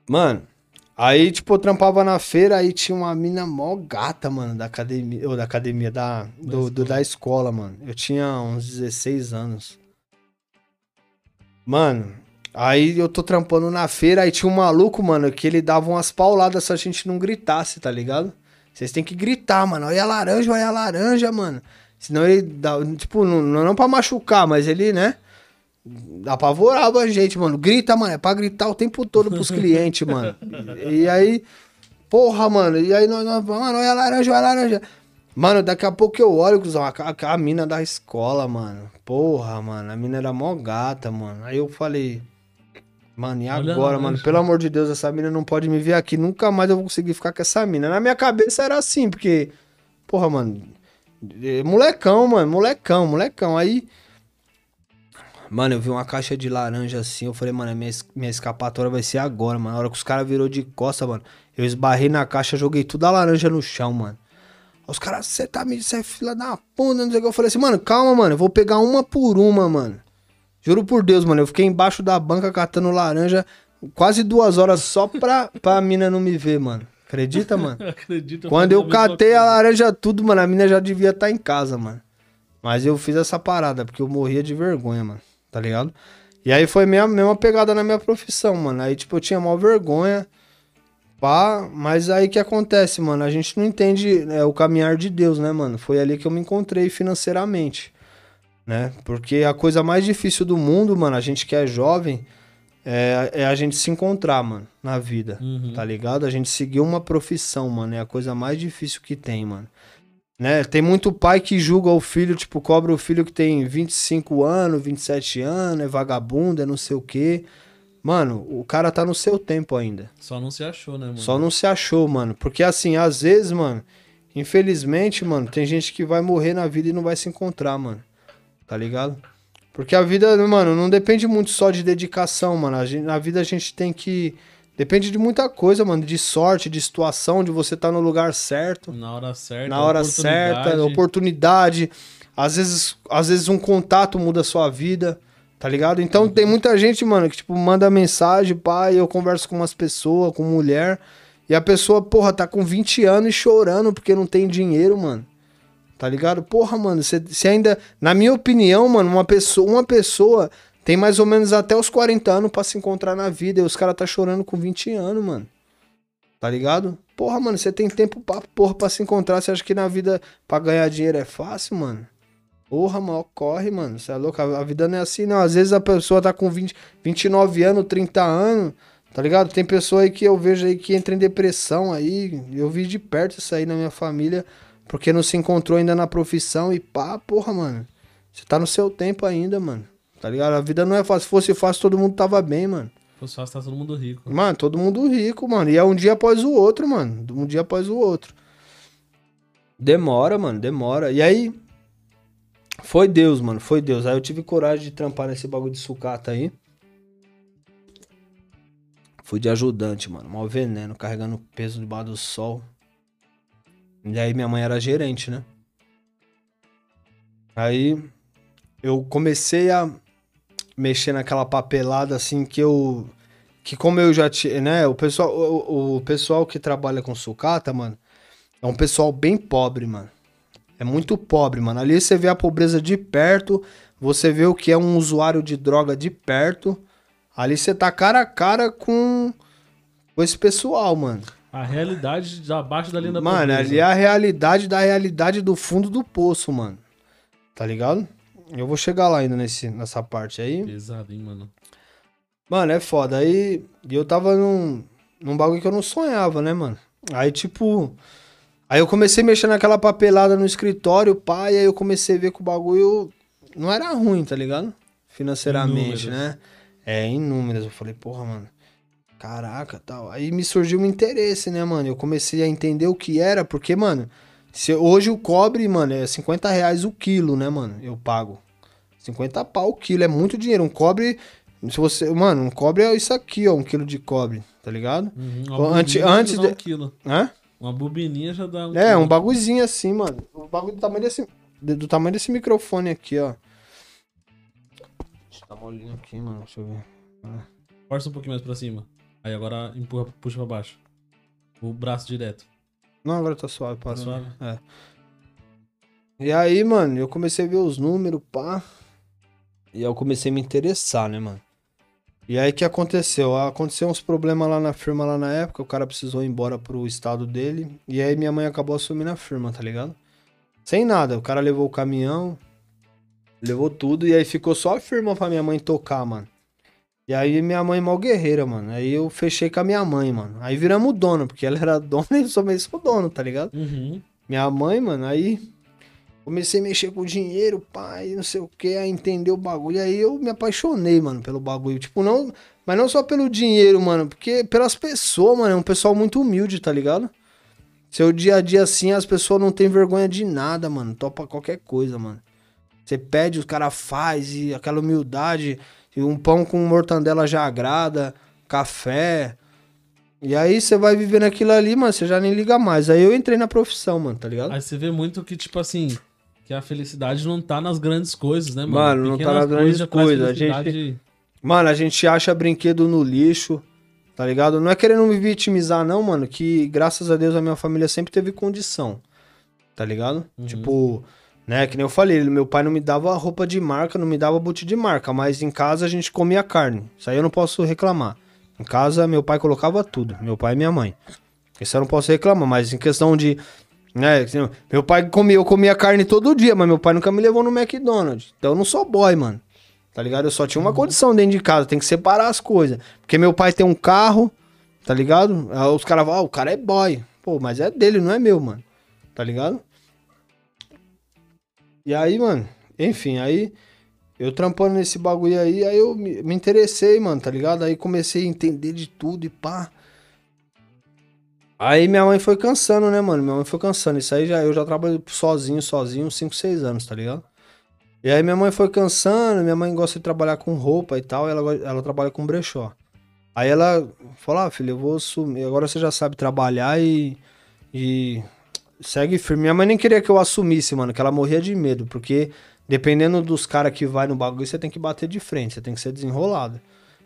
Mano, aí, tipo, eu trampava na feira, aí tinha uma mina mó gata, mano, da academia, ou da academia, da, do, do- da escola, mano. Eu tinha uns 16 anos. Mano, aí eu tô trampando na feira, aí tinha um maluco, mano, que ele dava umas pauladas se a gente não gritasse, tá ligado? Vocês têm que gritar, mano. Olha a laranja, olha a laranja, mano. Senão ele dá, tipo, não, não pra machucar, mas ele, né? apavorava a gente, mano. Grita, mano. É pra gritar o tempo todo pros clientes, mano. E, e aí, porra, mano. E aí, nós, nós, mano, olha a laranja, olha a laranja. Mano, daqui a pouco eu olho, cuzão, a, a, a mina da escola, mano. Porra, mano. A mina era mó gata, mano. Aí eu falei, mano, e Olha agora, mano? Pelo amor de Deus, essa mina não pode me ver aqui. Nunca mais eu vou conseguir ficar com essa mina. Na minha cabeça era assim, porque, porra, mano. Eh, Molecão, mano. Molecão, molecão. Aí. Mano, eu vi uma caixa de laranja assim, eu falei, mano, minha, minha escapatória vai ser agora, mano. Na hora que os caras virou de costa, mano, eu esbarrei na caixa, joguei tudo a laranja no chão, mano. Os caras, você tá me, você é fila da puta, não sei o que. Eu falei assim, mano, calma, mano, eu vou pegar uma por uma, mano. Juro por Deus, mano, eu fiquei embaixo da banca catando laranja quase duas horas só pra, pra mina não me ver, mano. Acredita, mano? Acredito. Quando eu catei a laranja tudo, mano, a mina já devia estar em casa, mano. Mas eu fiz essa parada, porque eu morria de vergonha, mano. Tá ligado? E aí foi a mesma, mesma pegada na minha profissão, mano. Aí, tipo, eu tinha maior vergonha. Pá, mas aí que acontece, mano? A gente não entende né, o caminhar de Deus, né, mano? Foi ali que eu me encontrei financeiramente, né? Porque a coisa mais difícil do mundo, mano, a gente que é jovem, é, é a gente se encontrar, mano, na vida. Uhum. Tá ligado? A gente seguir uma profissão, mano, é a coisa mais difícil que tem, mano. Né? Tem muito pai que julga o filho, tipo, cobra o filho que tem 25 anos, 27 anos, é vagabundo, é não sei o quê. Mano, o cara tá no seu tempo ainda. Só não se achou, né, mano? Só não se achou, mano. Porque assim, às vezes, mano, infelizmente, mano, tem gente que vai morrer na vida e não vai se encontrar, mano. Tá ligado? Porque a vida, mano, não depende muito só de dedicação, mano. A gente- na vida a gente tem que. Depende de muita coisa, mano. De sorte, de situação, de você estar no lugar certo Na hora certa. na hora oportunidade. certa, oportunidade. Às vezes, às vezes um contato muda a sua vida, tá ligado? Então tem muita gente, mano, que tipo manda mensagem, pai, eu converso com umas pessoas, com mulher, e a pessoa, porra, tá com 20 anos e chorando porque não tem dinheiro, mano. Tá ligado? Porra, mano, você ainda, na minha opinião, mano, uma pessoa, uma pessoa tem mais ou menos até os 40 anos pra se encontrar na vida, e os caras tá chorando com 20 anos, mano. Tá ligado? Porra, mano, você tem tempo pra, porra, pra se encontrar. Você acha que na vida pra ganhar dinheiro é fácil, mano? Porra, mal corre, mano. Você é louco? A a vida não é assim, não. Às vezes a pessoa tá com 20, 29 anos, 30 anos, tá ligado? Tem pessoa aí que eu vejo aí que entra em depressão aí. Eu vi de perto isso aí na minha família, porque não se encontrou ainda na profissão e pá, porra, mano. Você tá no seu tempo ainda, mano. Tá ligado? A vida não é fácil. Se fosse fácil, todo mundo tava bem, mano. Se fosse fácil, tá todo mundo rico. Mano, todo mundo rico, mano. E é um dia após o outro, mano. Um dia após o outro. Demora, mano, demora. E aí. Foi Deus, mano. Foi Deus. Aí eu tive coragem de trampar nesse bagulho de sucata aí. Fui de ajudante, mano. Mal veneno, carregando peso debaixo do sol. E aí minha mãe era gerente, né? Aí eu comecei a mexer naquela papelada assim que eu. Que como eu já tinha. Né? O pessoal, o, o pessoal que trabalha com sucata, mano, é um pessoal bem pobre, mano. É muito pobre, mano. Ali você vê a pobreza de perto, você vê o que é um usuário de droga de perto. Ali você tá cara a cara com, com esse pessoal, mano. A realidade abaixo da linha da Mano, pobreza. ali é a realidade da realidade do fundo do poço, mano. Tá ligado? Eu vou chegar lá ainda nesse, nessa parte aí. Pesado, hein, mano. Mano, é foda. Aí eu tava num, num bagulho que eu não sonhava, né, mano? Aí, tipo. Aí eu comecei mexer naquela papelada no escritório, e aí eu comecei a ver que o bagulho não era ruim, tá ligado? Financeiramente, né? É, em números. Eu falei, porra, mano. Caraca, tal. Aí me surgiu um interesse, né, mano? Eu comecei a entender o que era, porque, mano, se hoje o cobre, mano, é 50 reais o quilo, né, mano? Eu pago. 50 pau o quilo, é muito dinheiro. Um cobre. Se você. Mano, um cobre é isso aqui, ó, um quilo de cobre, tá ligado? Uhum, antes- antes de- um quilo. Hã? Uma bobininha já dá um É, quilo. um bagulhozinho assim, mano. Um bagulho do tamanho desse. de- Do tamanho desse microfone aqui, ó. Deixa eu dar uma olhinha aqui, mano. Deixa eu ver. Força um pouquinho mais pra cima. Aí agora empurra, puxa pra baixo. O braço direto. Não, agora tá suave, Tá parou. suave? É. E aí, mano, eu comecei a ver os números, pá. E aí eu comecei a me interessar, né, mano? E aí o que aconteceu? Aconteceu uns problemas lá na firma lá na época, o cara precisou ir embora pro estado dele. E aí minha mãe acabou assumindo a firma, tá ligado? Sem nada, o cara levou o caminhão, levou tudo, e aí ficou só a firma pra minha mãe tocar, mano. E aí minha mãe mal guerreira, mano. Aí eu fechei com a minha mãe, mano. Aí viramos dono, porque ela era dona e eu sou dono, tá ligado? Uhum. Minha mãe, mano, aí comecei a mexer com o dinheiro, pai, não sei o que, a entender o bagulho. Aí eu me apaixonei, mano, pelo bagulho. Tipo, não. Mas não só pelo dinheiro, mano, porque pelas pessoas, mano. É um pessoal muito humilde, tá ligado? Seu dia a dia assim, as pessoas não têm vergonha de nada, mano. Topa qualquer coisa, mano. Você pede, os caras faz e aquela humildade. E um pão com mortandela já agrada, café. E aí você vai vivendo aquilo ali, mano, você já nem liga mais. Aí eu entrei na profissão, mano, tá ligado? Aí você vê muito que, tipo assim, que a felicidade não tá nas grandes coisas, né, mano? Mano, não tá Pequenas nas grandes traz coisas. A felicidade. Mano, a gente acha brinquedo no lixo, tá ligado? Não é querendo me vitimizar, não, mano, que graças a Deus a minha família sempre teve condição, tá ligado? Uhum. Tipo, né, que nem eu falei, meu pai não me dava roupa de marca, não me dava boot de marca, mas em casa a gente comia carne. Isso aí eu não posso reclamar. Em casa, meu pai colocava tudo, meu pai e minha mãe. Isso eu não posso reclamar, mas em questão de. Né, meu pai comia, eu comia carne todo dia, mas meu pai nunca me levou no McDonald's. Então eu não sou boy, mano. Tá ligado? Eu só tinha uma condição dentro de casa, tem que separar as coisas. Porque meu pai tem um carro, tá ligado? Aí os caras falam, ah, o cara é boy. Pô, mas é dele, não é meu, mano. Tá ligado? E aí, mano, enfim, aí eu trampando nesse bagulho aí, aí eu me, interessei, mano, tá ligado? Aí comecei a entender de tudo e pá. Aí minha mãe foi cansando, né, mano? Minha mãe foi cansando. Isso aí já, eu já trabalho sozinho, sozinho, uns 5, 6 anos, tá ligado? E aí minha mãe foi cansando, minha mãe gosta de trabalhar com roupa e tal, ela, ela trabalha com brechó. Aí ela falou, ah, filho, eu vou assumir, agora você já sabe trabalhar e, e segue firme. Minha mãe nem queria que eu assumisse, mano, que ela morria de medo, porque dependendo dos caras que vai no bagulho, você tem que bater de frente, você tem que ser desenrolado,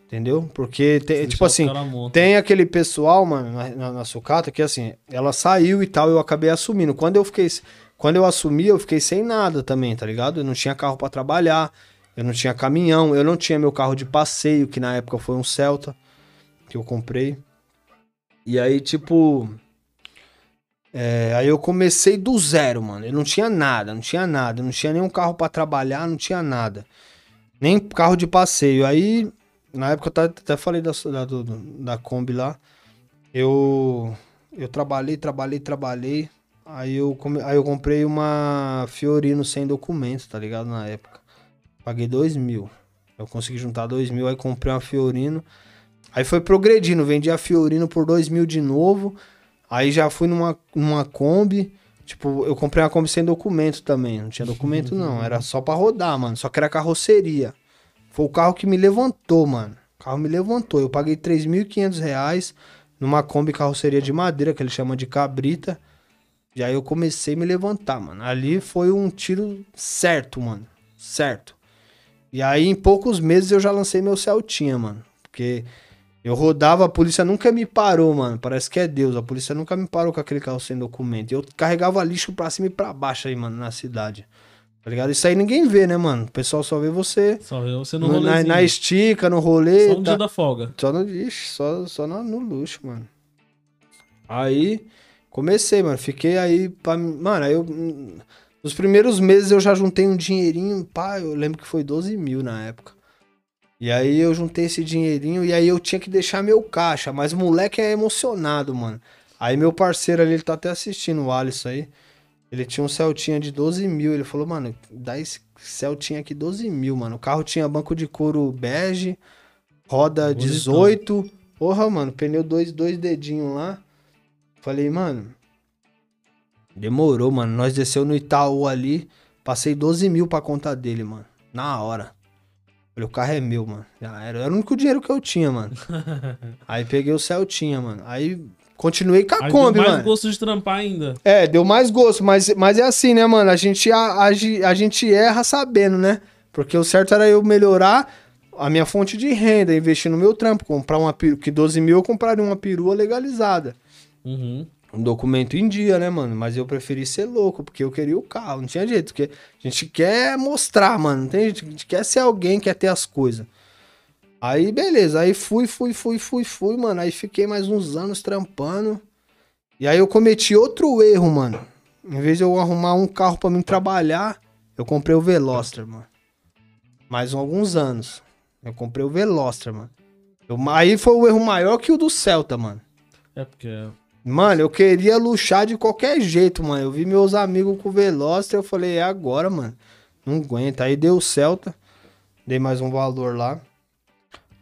entendeu? Porque, tem, tipo assim, tem aquele pessoal, mano, na, na, na sucata, que assim, ela saiu e tal, eu acabei assumindo. Quando eu fiquei. Quando eu assumi, eu fiquei sem nada também, tá ligado? Eu não tinha carro pra trabalhar, eu não tinha caminhão, eu não tinha meu carro de passeio, que na época foi um Celta, que eu comprei. E aí, tipo. É, aí eu comecei do zero, mano. Eu não tinha nada, não tinha nada. Não tinha nenhum carro pra trabalhar, não tinha nada. Nem carro de passeio. Aí, na época, eu até, até falei da, da, do- da Kombi lá. Eu, eu trabalhei, trabalhei, trabalhei. Aí eu, come- aí eu comprei uma Fiorino sem documento, tá ligado? Na época. Paguei dois mil. Eu consegui juntar dois mil, aí comprei uma Fiorino. Aí foi progredindo, vendi a Fiorino por dois mil de novo. Aí já fui numa, numa Kombi. Tipo, eu comprei uma Kombi sem documento também. Não tinha documento, não. Era só pra rodar, mano. Só que era carroceria. Foi o carro que me levantou, mano. O carro me levantou. Eu paguei 3.500 reais numa Kombi carroceria de madeira, que ele chama de cabrita. E aí eu comecei a me levantar, mano. Ali foi um tiro certo, mano. Certo. E aí em poucos meses eu já lancei meu Celtinha, mano. Porque eu rodava, a polícia nunca me parou, mano. Parece que é Deus. A polícia nunca me parou com aquele carro sem documento. Eu carregava lixo pra cima e pra baixo aí, mano, na cidade. Tá ligado? Isso aí ninguém vê, né, mano? O pessoal só vê você. Só vê você no no- na, na estica, no rolê. Só um tá- dia da folga. só no, ixi, só, só no, no luxo, mano. Aí, comecei, mano. Fiquei aí pra. Mano, aí eu. Nos primeiros meses eu já juntei um dinheirinho, pá. Eu lembro que foi 12 mil na época. E aí eu juntei esse dinheirinho e aí eu tinha que deixar meu caixa. Mas o moleque é emocionado, mano. Aí meu parceiro ali, ele tá até assistindo o Alisson aí. Ele tinha um Celtinha de 12 mil. Ele falou, mano, dá esse Celtinha aqui 12 mil, mano. O carro tinha banco de couro bege, roda Bonitão. 18. Porra, mano, pneu dois, dois dedinhos lá. Falei, mano. Demorou, mano. Nós desceu no Itaú ali. Passei 12 mil pra conta dele, mano. Na hora. Falei, o carro é meu, mano. Já era. Era o único dinheiro que eu tinha, mano. Aí peguei o Celtinha, mano. Aí continuei com a Aí Kombi, deu mais mano. gosto de trampar ainda. É, deu mais gosto, mas, mas é assim, né, mano? A gente, a, agi- a, gente erra sabendo, né? Porque o certo era eu melhorar a minha fonte de renda, investir no meu trampo, comprar uma perua, que 12 mil eu compraria uma perua legalizada. Uhum. Um documento em dia, né, mano? Mas eu preferi ser louco, porque eu queria o carro, não tinha jeito. Porque a gente quer mostrar, mano. Não tem jeito, a gente quer ser alguém, quer ter as coisas. Aí, beleza. Aí fui, fui, fui, fui, fui, mano. Aí fiquei mais uns anos trampando. E aí eu cometi outro erro, mano. Em vez de eu arrumar um carro pra mim trabalhar, eu comprei o Veloster, mano. Mais alguns anos. Eu comprei o Veloster, mano. Eu- aí foi o erro maior que o do Celta, mano. É porque. Mano, eu queria luxar de qualquer jeito, mano. Eu vi meus amigos com o Veloster, eu falei, é agora, mano. Não aguenta. Aí deu o Celta, dei mais um valor lá.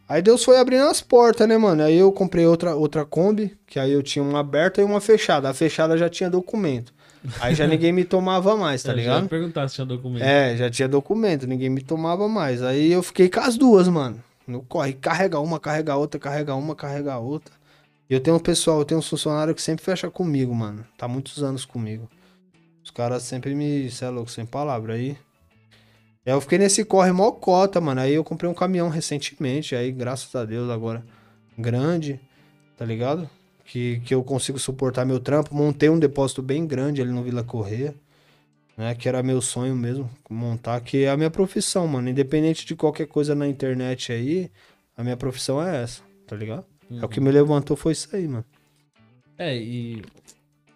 Aí Deus foi abrindo as portas, né, mano? Aí eu comprei outra, outra Kombi, que aí eu tinha uma aberta e uma fechada. A fechada já tinha documento. Aí já ninguém me tomava mais, tá eu já ligado? perguntar se tinha documento. É, já tinha documento, ninguém me tomava mais. Aí eu fiquei com as duas, mano. No corre, carrega uma, carrega outra, carrega uma, carrega outra. E eu tenho um pessoal, eu tenho um funcionário que sempre fecha comigo, mano. Tá muitos anos comigo. Os caras sempre me, cê é louco, sem palavra. Aí. Aí eu fiquei nesse corre mó cota, mano. Aí eu comprei um caminhão recentemente. Aí, graças a Deus, agora grande, tá ligado? Que, que eu consigo suportar meu trampo. Montei um depósito bem grande ali no Vila Correia né? Que era meu sonho mesmo, montar, que é a minha profissão, mano. Independente de qualquer coisa na internet aí, a minha profissão é essa, tá ligado? É o que me levantou foi isso aí, mano. É, e.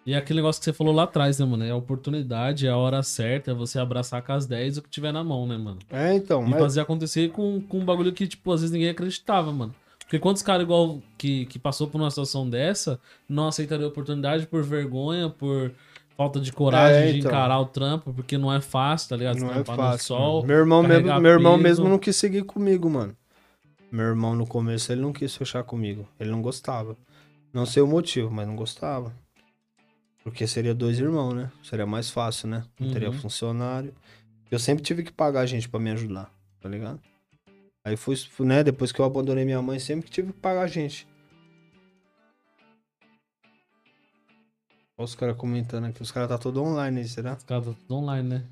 E é aquele negócio que você falou lá atrás, né, mano? É a oportunidade, é a hora certa, é você abraçar com as 10 o que tiver na mão, né, mano? É, então, E mas... fazer acontecer com, com um bagulho que, tipo, às vezes ninguém acreditava, mano. Porque quantos caras igual que, que passou por uma situação dessa não aceitaria a oportunidade por vergonha, por falta de coragem É, de então. encarar o trampo, porque não é fácil, tá ligado? Não é Trampar no fácil. sol. Meu irmão, mesmo, meu irmão peso. mesmo não quis seguir comigo, mano. Meu irmão no começo ele não quis fechar comigo. Ele não gostava. Não sei o motivo, mas não gostava. Porque seria dois irmãos, né? Seria mais fácil, né? Não teria Uhum. funcionário. Eu sempre tive que pagar gente pra me ajudar, tá ligado? Aí fui, né? Depois que eu abandonei minha mãe, sempre tive que pagar gente. Olha os caras comentando aqui. Os caras tá todo online aí, será? Os caras tá tudo online, né?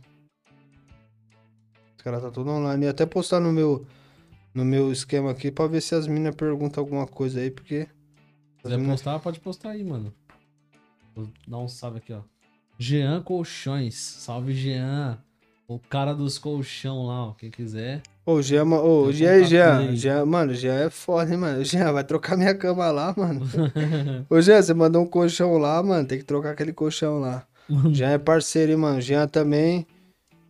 Os caras tá tudo online. E até postar no meu, no meu esquema aqui pra ver se as minas perguntam alguma coisa aí, porque. Se quiser postar, pode postar aí, mano. Vou dar um salve aqui, ó. Jean Colchões. Salve, Jean. O cara dos colchão lá, ó. Quem quiser. Ô, Jean, ô, Jean Jean. Jean. Mano, Jean é foda, hein, mano. Jean, vai trocar minha cama lá, mano. Ô, Jean, você mandou um colchão lá, mano. Tem que trocar aquele colchão lá. Jean é parceiro, hein, mano. Jean também.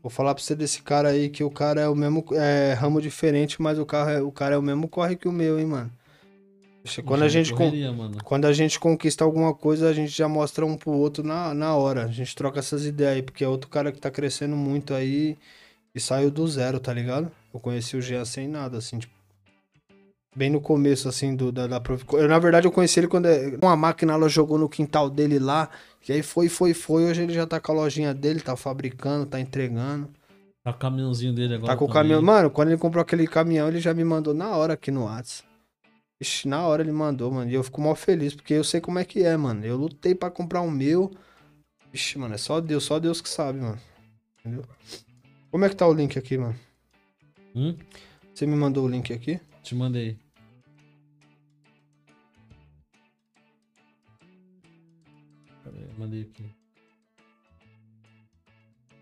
Vou falar pra você desse cara aí que o cara é o mesmo. É ramo diferente, mas o, carro é, o cara é o mesmo corre que o meu, hein, mano. Quando a gente. con- correria, mano. Quando a gente conquista alguma coisa, a gente já mostra um pro outro na, na hora. A gente troca essas ideias aí, porque é outro cara que tá crescendo muito aí e saiu do zero, tá ligado? Eu conheci o Jean sem nada, assim, tipo. Bem no começo, assim, do, da, da prof... eu, Na verdade, eu conheci ele quando é- uma máquina ela jogou no quintal dele lá. E aí foi, foi, foi. Hoje ele já tá com a lojinha dele, tá fabricando, tá entregando. Tá com o caminhãozinho dele agora. Tá com o também. caminhão. Mano, quando ele comprou aquele caminhão, ele já me mandou na hora aqui no WhatsApp. Ixi, na hora ele mandou, mano. E eu fico mal feliz, porque eu sei como é que é, mano. Eu lutei pra comprar um meu. Ixi, mano, é só Deus, só Deus que sabe, mano. Entendeu? Como é que tá o link aqui, mano? Hum? Você me mandou o link aqui? Te mandei. Mandei aqui.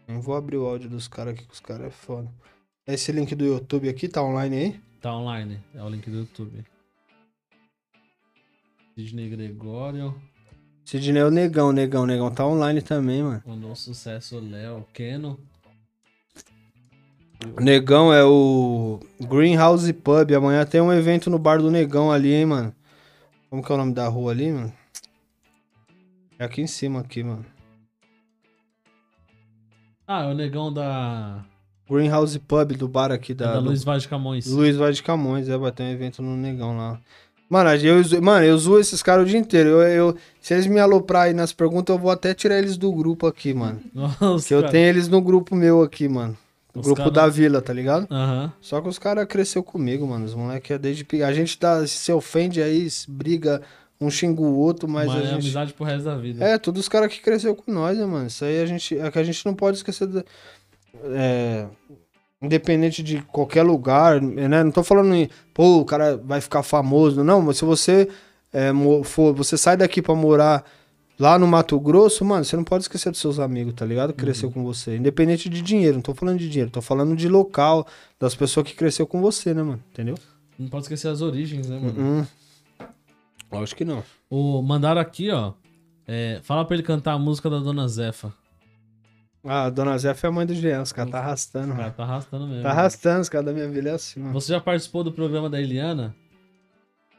Não vou abrir o áudio dos caras aqui, que os caras é foda. Esse link do YouTube aqui tá online aí? Tá online. É o link do YouTube. Sidney Gregório. Sidney é o negão, negão, negão tá online também, mano. O nosso sucesso Léo Keno. O negão é o Greenhouse Pub. Amanhã tem um evento no bar do negão ali, hein, mano. Como que é o nome da rua ali, mano? É aqui em cima, aqui, mano. Ah, é o negão da. Greenhouse Pub do bar aqui da. da do- Luiz Vaz de Camões. Luiz Vaz de Camões, é, vai ter um evento no Negão lá. Mano, eu, mano, eu zoo esses caras o dia inteiro. Eu, eu- se eles me aloprar aí nas perguntas, eu vou até tirar eles do grupo aqui, mano. Nossa, Que eu tenho eles no grupo meu aqui, mano. O Os grupo cara- da vila, tá ligado? Aham. Só que os caras cresceu comigo, mano. Os moleques é desde. A gente dá, se ofende aí, briga, um xinga o outro, mas, Mas, a é gente. amizade pro resto da vida. É, todos os caras que cresceu com nós, né, mano? Isso aí a gente. É que a gente não pode esquecer. da- é, independente de qualquer lugar, né? Não tô falando em. Pô, o cara vai ficar famoso. Não, mas se você é, for. Você sai daqui pra morar lá no Mato Grosso, mano, você não pode esquecer dos seus amigos, tá ligado? Cresceu com você. Independente de dinheiro. Não tô falando de dinheiro, tô falando de local, das pessoas que cresceu com você, né, mano? Entendeu? Não pode esquecer as origens, né, mano? Hum. Acho que não. O, mandaram aqui, ó. é, fala pra ele cantar a música da Dona Zefa. Ah, a dona Zé foi a mãe do Jean, os caras tá arrastando, O mano. cara tá arrastando mesmo. Tá arrastando, os caras da minha vila é assim, mano. Você já participou do programa da Eliana?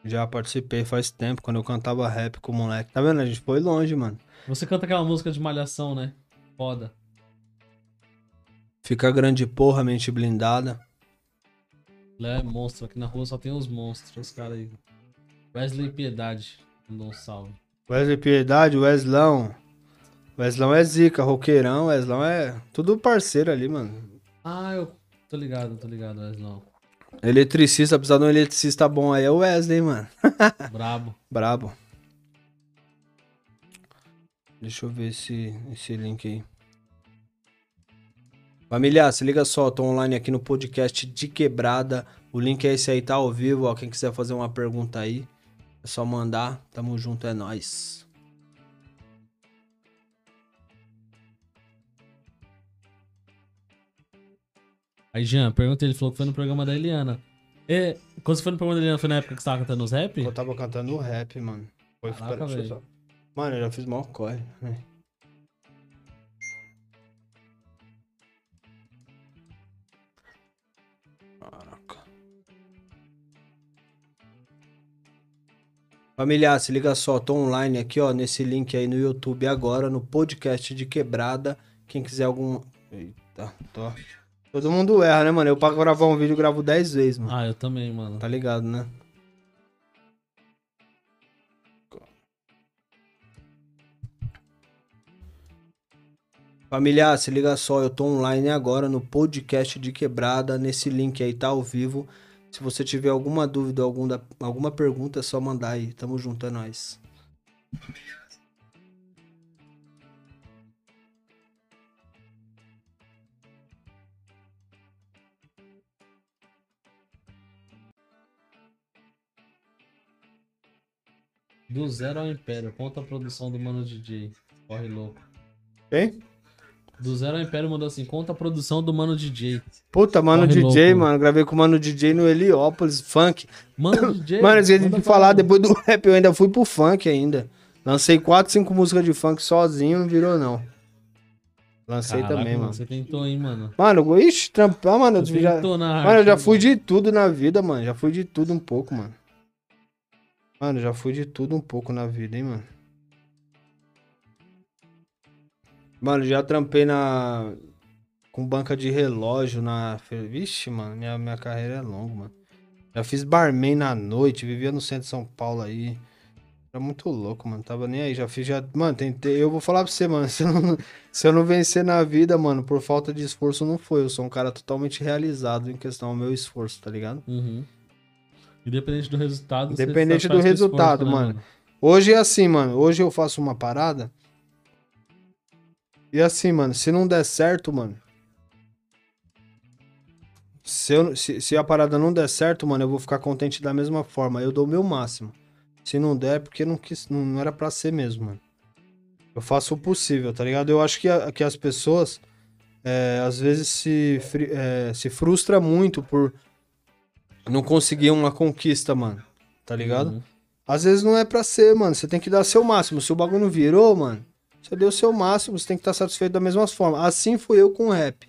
Já participei faz tempo, quando eu cantava rap com o moleque. Tá vendo? A gente foi longe, mano. Você canta aquela música de malhação, né? Foda. Fica grande porra, mente blindada. Léo é monstro. Aqui na rua só tem os monstros, os caras aí. Wesley Piedade. Mandou um salve. Wesley Piedade, Weslão. Weslão é zica, roqueirão, Weslão é tudo parceiro ali, mano. Ah, eu tô ligado, tô ligado, Wesley. Eletricista, precisar de um eletricista bom aí é o Wesley, mano. Brabo. Brabo. Deixa eu ver esse, esse link aí. Família, se liga só, tô online aqui no podcast de quebrada. O link é esse aí, tá ao vivo, ó. Quem quiser fazer uma pergunta aí, é só mandar. Tamo junto, é nóis. Aí, Jean, pergunta ele falou que foi no programa da Eliana. E, quando você foi no programa da Eliana, foi na época que você tava cantando os rap? Eu tava cantando rap, mano. Foi Caraca, só- Mano, eu já fiz maior corre. né? Família, se liga só, tô online aqui, ó, nesse link aí no YouTube agora, no podcast de quebrada. Quem quiser algum. Eita, tô. Todo mundo erra, né, mano? Eu pra gravar um vídeo gravo 10 vezes, mano. Ah, eu também, mano. Tá ligado, né? Família, se liga só, eu tô online agora no podcast de quebrada, nesse link aí tá ao vivo. Se você tiver alguma dúvida, alguma, alguma pergunta, é só mandar aí. Tamo junto, é nóis. Do zero ao império. Conta a produção do Mano DJ. Corre louco. Hein? Do zero ao império mandou assim: conta a produção do Mano DJ. Puta, mano, Corre DJ, louco. mano. Gravei com o mano DJ no Heliópolis, funk. Mano DJ. Mano, esqueci de falar, depois do rap eu ainda fui pro funk ainda. Lancei 4, 5 músicas de funk sozinho, não virou não. Lancei Caraca, também, mano. Você tentou, hein, mano. Mano, ixi, trampar, mano. Eu Você já, tentou na mano, eu já arte, fui de tudo na vida, mano. Já fui de tudo um pouco, mano. Mano, já fui de tudo um pouco na vida, hein, mano. Mano, já trampei na. Com banca de relógio na. Vixe, mano, minha, minha carreira é longa, mano. Já fiz barman na noite, vivia no centro de São Paulo aí. Era muito louco, mano. Tava nem aí. Já fiz, já. Mano, tentei. Eu vou falar pra você, mano. Se eu, não, se eu não vencer na vida, mano, por falta de esforço, não foi. Eu sou um cara totalmente realizado em questão ao meu esforço, tá ligado? Uhum. Independente do resultado. Independente do resultado, esforço, né, mano. Hoje é assim, mano. Hoje eu faço uma parada. E assim, mano, se não der certo, mano. Se, eu- se, se a parada não der certo, mano, eu vou ficar contente da mesma forma. Eu dou o meu máximo. Se não der, é porque não, quis, não, era pra ser mesmo, mano. Eu faço o possível, tá ligado? Eu acho que, a- que as pessoas, é, às vezes, se, é, se frustra muito por não conseguir uma conquista, mano. Tá ligado? Uhum. Às vezes não é pra ser, mano. Você tem que dar seu máximo. Se o bagulho não virou, mano, você deu seu máximo, você tem que estar satisfeito da mesma forma. Assim fui eu com o rap.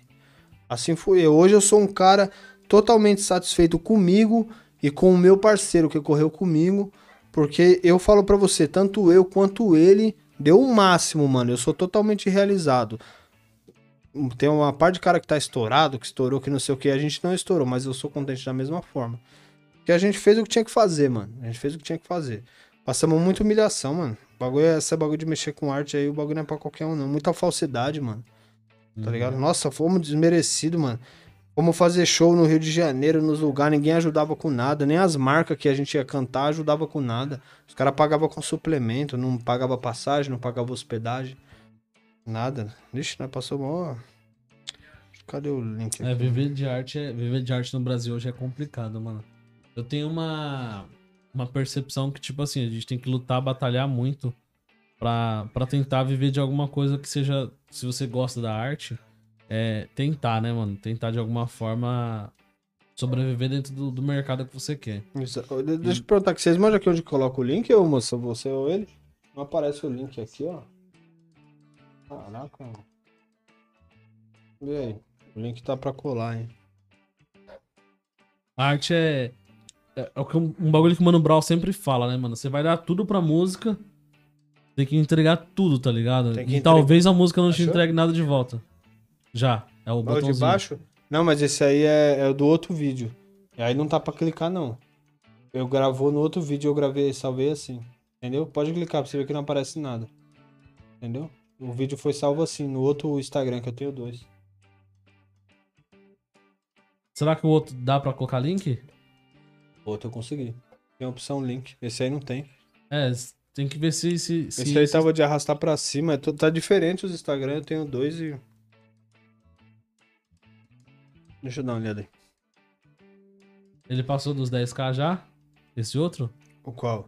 Assim fui eu. Hoje eu sou um cara totalmente satisfeito comigo e com o meu parceiro que correu comigo, porque eu falo pra você, tanto eu quanto ele deu o máximo, mano. Eu sou totalmente realizado. Tem uma parte de cara que tá estourado, que estourou, que não sei o que, a gente não estourou, mas eu sou contente da mesma forma. Porque a gente fez o que tinha que fazer, mano. A gente fez o que tinha que fazer. Passamos muita humilhação, mano. O bagulho é esse bagulho de mexer com arte aí, o bagulho não é pra qualquer um, não. Muita falsidade, mano. Tá Uhum. ligado? Nossa, fomos desmerecidos, mano. Fomos fazer show no Rio de Janeiro, nos lugares, ninguém ajudava com nada. Nem as marcas que a gente ia cantar ajudava com nada. Os caras pagavam com suplemento, não pagava passagem, não pagava hospedagem. Nada. Vixe, nós passou mal. Cadê o link aqui? É, viver de arte é, viver de arte no Brasil hoje é complicado, mano. Eu tenho uma uma percepção que tipo assim, a gente tem que lutar, batalhar muito pra, pra tentar viver de alguma coisa que seja, se você gosta da arte, é tentar, né, mano? Tentar de alguma forma sobreviver dentro do, do mercado que você quer. Isso. Deixa eu perguntar aqui, vocês manjam aqui onde coloca o link, ô moça? Você ou ele? Não aparece o link aqui, ó. Caraca. mano. E aí? O link tá pra colar, hein? A arte é, é, é o que um, um bagulho que o Mano Brown sempre fala, né, mano? Você vai dar tudo pra música, tem que entregar tudo, tá ligado? E entre- talvez a música não te Achou? entregue nada de volta. Já, é o botãozinho. de baixo? Não, mas esse aí é, é do outro vídeo. E aí não tá pra clicar, não. Eu gravou no outro vídeo, eu gravei, salvei assim. Entendeu? Pode clicar pra você ver que não aparece nada. Entendeu? O vídeo foi salvo assim, no outro Instagram, que eu tenho dois. Será que o outro dá pra colocar link? O outro eu consegui. Tem a opção link. Esse aí não tem. É, tem que ver se. se, se Esse aí tava de arrastar pra cima. é Tá diferente os Instagram, eu tenho dois e. Deixa eu dar uma olhada aí. Ele passou dos 10k já? Esse outro? O qual?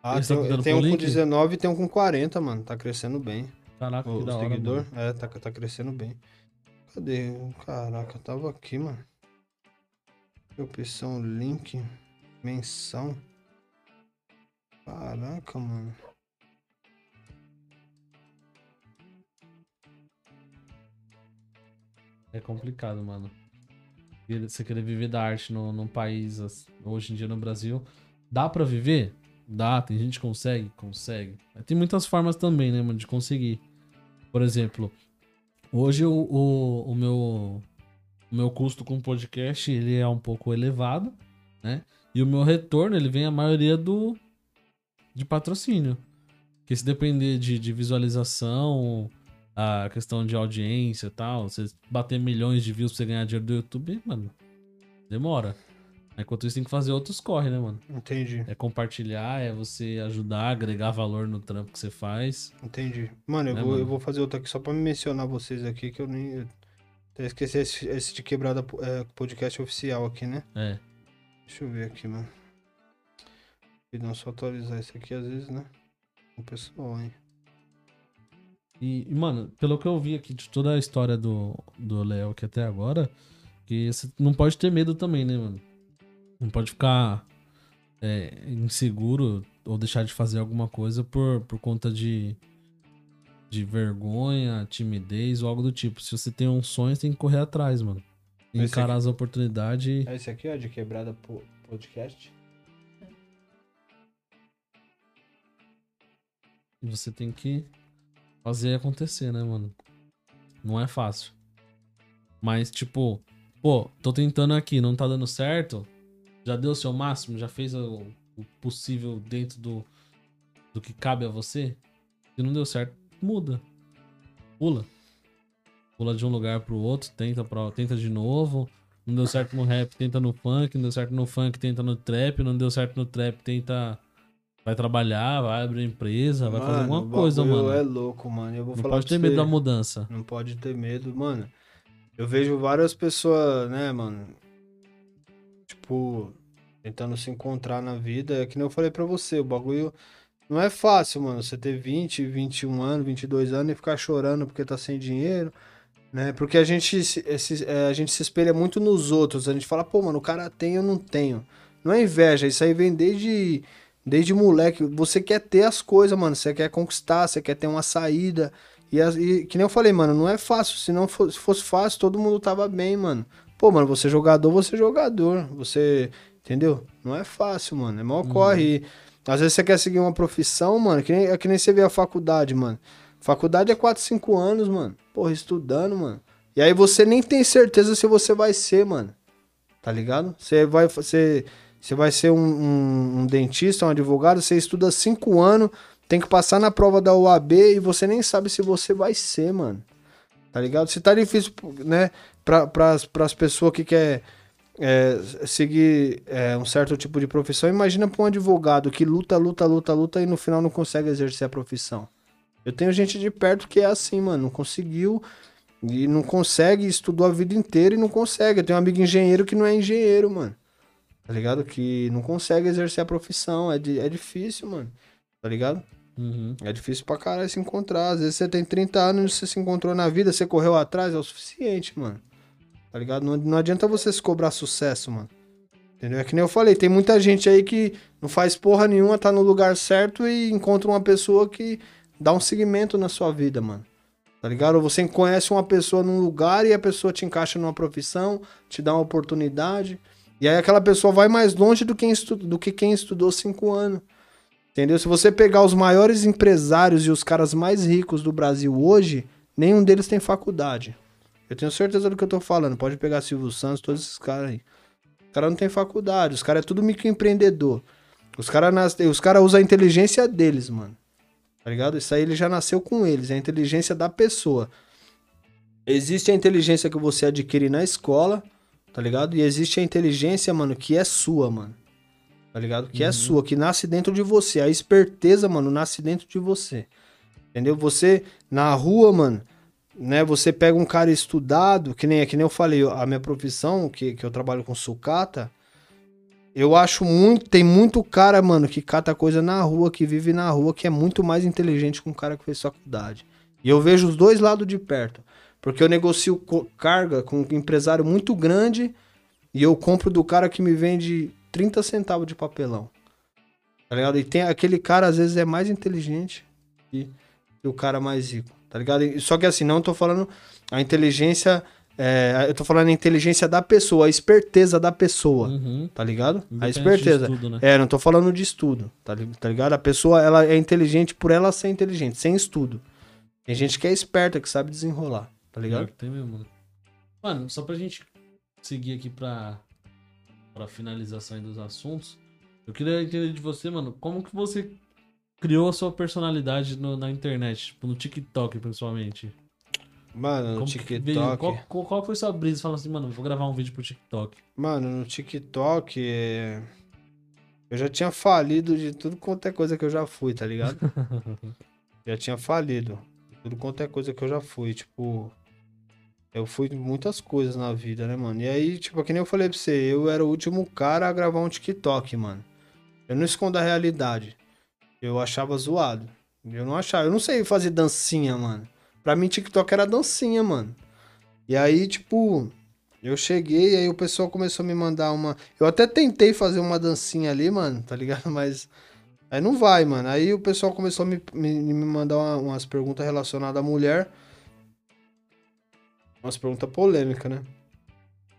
Ah, Esse tá tem, tem um com link? 19 e tem um com 40, mano. Tá crescendo bem. Caraca, O que da hora. seguidor. mano. É, tá, tá crescendo bem. Cadê? Caraca, tava aqui, mano. Opção link. Menção. Caraca, mano. É complicado, mano. Você querer viver da arte no, num país, hoje em dia no Brasil, dá pra viver? Dá, tem gente que consegue? Consegue. Mas tem muitas formas também, né, mano, de conseguir. Por exemplo, hoje o, o, o meu, o meu custo com podcast, ele é um pouco elevado, né? E o meu retorno, ele vem a maioria do de patrocínio. Porque se depender de, de visualização, a questão de audiência e tal, você bater milhões de views pra você ganhar dinheiro do YouTube, mano, demora. Enquanto isso tem que fazer outros corre, né, mano? Entendi, É compartilhar, é você ajudar, agregar valor no trampo que você faz. entendi. Mano, eu, Né, vou, mano? eu vou fazer outra aqui só pra me mencionar vocês aqui, que eu nem. Eu esqueci esse, esse de quebrada é, podcast oficial aqui, né? É. Deixa eu ver aqui, mano. E não só atualizar isso aqui às vezes, né? O pessoal, hein? E, e, mano, pelo que eu vi aqui de toda a história do do Léo aqui até agora, que você não pode ter medo também, né, mano? Não pode ficar é, inseguro ou deixar de fazer alguma coisa por, por conta de, de vergonha, timidez ou algo do tipo. Se você tem um sonho, você tem que correr atrás, mano. Encarar aqui- as oportunidades. É esse aqui, ó, de quebrada po- podcast. E você tem que fazer acontecer, né, mano? Não é fácil. Mas, tipo, pô, tô tentando aqui, não tá dando certo. Já deu o seu máximo? Já fez o, o possível dentro do, do que cabe a você? Se não deu certo, muda. Pula. Pula de um lugar pro outro, tenta, pra, tenta de novo. Não deu certo no rap, tenta no funk. Não deu certo no funk, tenta no trap. Não deu certo no trap, tenta. Vai trabalhar, vai abrir empresa, vai fazer alguma coisa, mano. É louco, mano. Eu vou não falar pode ter medo da mudança. Não pode ter medo, mano. Eu vejo várias pessoas, né, mano? Tipo, tentando se encontrar na vida. É que nem eu falei pra você, o bagulho não é fácil, mano. Você ter 20, 21 anos, 22 anos e ficar chorando porque tá sem dinheiro, né? Porque a gente, se- esse- é, a gente se espelha muito nos outros. A gente fala, pô, mano, o cara tem, eu não tenho. Não é inveja, isso aí vem desde, desde moleque. Você quer ter as coisas, mano. Você quer conquistar, você quer ter uma saída. E, as- e que nem eu falei, mano, não é fácil. Se não fosse, se fosse fácil, todo mundo tava bem, mano. Pô, mano, você é jogador, você é jogador. Você. Entendeu? Não é fácil, mano. É mó corre. E, às vezes você quer seguir uma profissão, mano, que nem, é que nem você vê a faculdade, mano. Faculdade é 4, 5 anos, mano. Porra, estudando, mano. E aí você nem tem certeza se você vai ser, mano. Tá ligado? Você vai, você, você vai ser um, um- um dentista, um advogado, você estuda 5 anos, tem que passar na prova da UAB e você nem sabe se você vai ser, mano. Tá ligado? Se tá difícil, né, pra, pras, pras pessoas que quer é, seguir é, um certo tipo de profissão, imagina pra um advogado que luta, luta, luta, luta e no final não consegue exercer a profissão. Eu tenho gente de perto que é assim, mano, não conseguiu e não consegue, estudou a vida inteira e não consegue. Eu tenho um amigo engenheiro que não é engenheiro, mano. Tá ligado? Que não consegue exercer a profissão. É, di- é difícil, mano. Tá ligado? Uhum. É difícil pra caralho se encontrar. Às vezes você tem 30 anos e você se encontrou na vida, você correu atrás, é o suficiente, mano. Tá ligado? Não, não adianta você se cobrar sucesso, mano. Entendeu? É que nem eu falei, tem muita gente aí que não faz porra nenhuma, tá no lugar certo e encontra uma pessoa que dá um seguimento na sua vida, mano. Tá ligado? Ou você conhece uma pessoa num lugar e a pessoa te encaixa numa profissão, te dá uma oportunidade. E aí aquela pessoa vai mais longe do, estu- do que quem estudou cinco anos. Entendeu? Se você pegar os maiores empresários e os caras mais ricos do Brasil hoje, nenhum deles tem faculdade. Eu tenho certeza do que eu tô falando. Pode pegar Silvio Santos, todos esses caras aí. Os caras não tem faculdade, os caras é tudo microempreendedor. Os caras nas... os cara usam a inteligência deles, mano. Tá ligado? Isso aí ele já nasceu com eles, é a inteligência da pessoa. Existe a inteligência que você adquire na escola, tá ligado? E existe a inteligência, mano, que é sua, mano. Tá ligado? Que é sua, que nasce dentro de você. A esperteza, mano, nasce dentro de você. Entendeu? Você, na rua, mano, né? Você pega um cara estudado, que nem, que nem eu falei, a minha profissão, que, que eu trabalho com sucata, eu acho muito. Tem muito cara, mano, que cata coisa na rua, que vive na rua, que é muito mais inteligente que um cara que fez faculdade. E eu vejo os dois lados de perto. Porque eu negocio carga com um empresário muito grande e eu compro do cara que me vende 30 centavos de papelão. Tá ligado? E tem aquele cara, às vezes, é mais inteligente que o cara mais rico. Tá ligado? Só que assim, não tô falando a inteligência. é, eu tô falando a inteligência da pessoa, a esperteza da pessoa. Uhum. Tá ligado? A esperteza. estudo, né? É, não tô falando de estudo, tá, tá ligado? A pessoa, ela é inteligente por ela ser inteligente, sem estudo. Tem gente que é esperta, que sabe desenrolar, tá ligado? Tem mesmo, mano. Mano, só pra gente seguir aqui pra, pra finalização aí dos assuntos, eu queria entender de você, mano, como que você criou a sua personalidade no- na internet, tipo, no TikTok, principalmente? Mano, no Como TikTok. veio- qual, qual, qual foi sua brisa falando assim, mano, vou gravar um vídeo pro TikTok? Mano, no TikTok. é, Eu já tinha falido de tudo quanto é coisa que eu já fui, tá ligado? já tinha falido. de Tudo quanto é coisa que eu já fui. Tipo. Eu fui muitas coisas na vida, né, mano? E aí, tipo, que nem eu falei pra você, eu era o último cara a gravar um TikTok, mano. Eu não escondo a realidade. Eu achava zoado. Eu não achava. Eu não sei fazer dancinha, mano. Pra mim, TikTok era dancinha, mano. E aí, tipo, eu cheguei, aí o pessoal começou a me mandar uma. Eu até tentei fazer uma dancinha ali, mano, tá ligado? Mas. Aí não vai, mano. Aí o pessoal começou a me, me, me mandar uma- umas perguntas relacionadas à mulher. Umas perguntas polêmicas, né?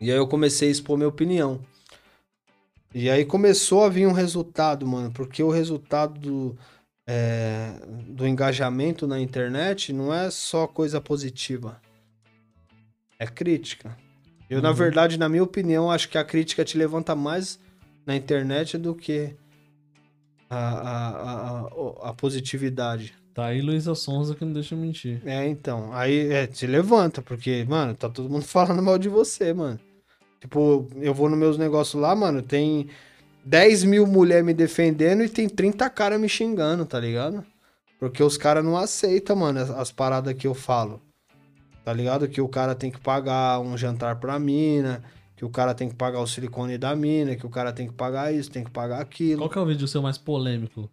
E aí eu comecei a expor minha opinião. E aí começou a vir um resultado, mano, porque o resultado do, é, do engajamento na internet não é só coisa positiva. É crítica. Eu, na Uhum. verdade, na minha opinião, acho que a crítica te levanta mais na internet do que a, a, a, a, positividade. Tá aí Luísa Sonza que não deixa mentir. É, então. Aí é, te levanta, porque, mano, tá todo mundo falando mal de você, mano. Tipo, eu vou nos meus negócios lá, mano, tem 10 mil mulheres me defendendo e tem 30 caras me xingando, tá ligado? Porque os caras não aceitam, mano, as, as paradas que eu falo. Tá ligado? Que o cara tem que pagar um jantar pra mina, que o cara tem que pagar o silicone da mina, que o cara tem que pagar isso, tem que pagar aquilo. Qual que é o vídeo seu mais polêmico?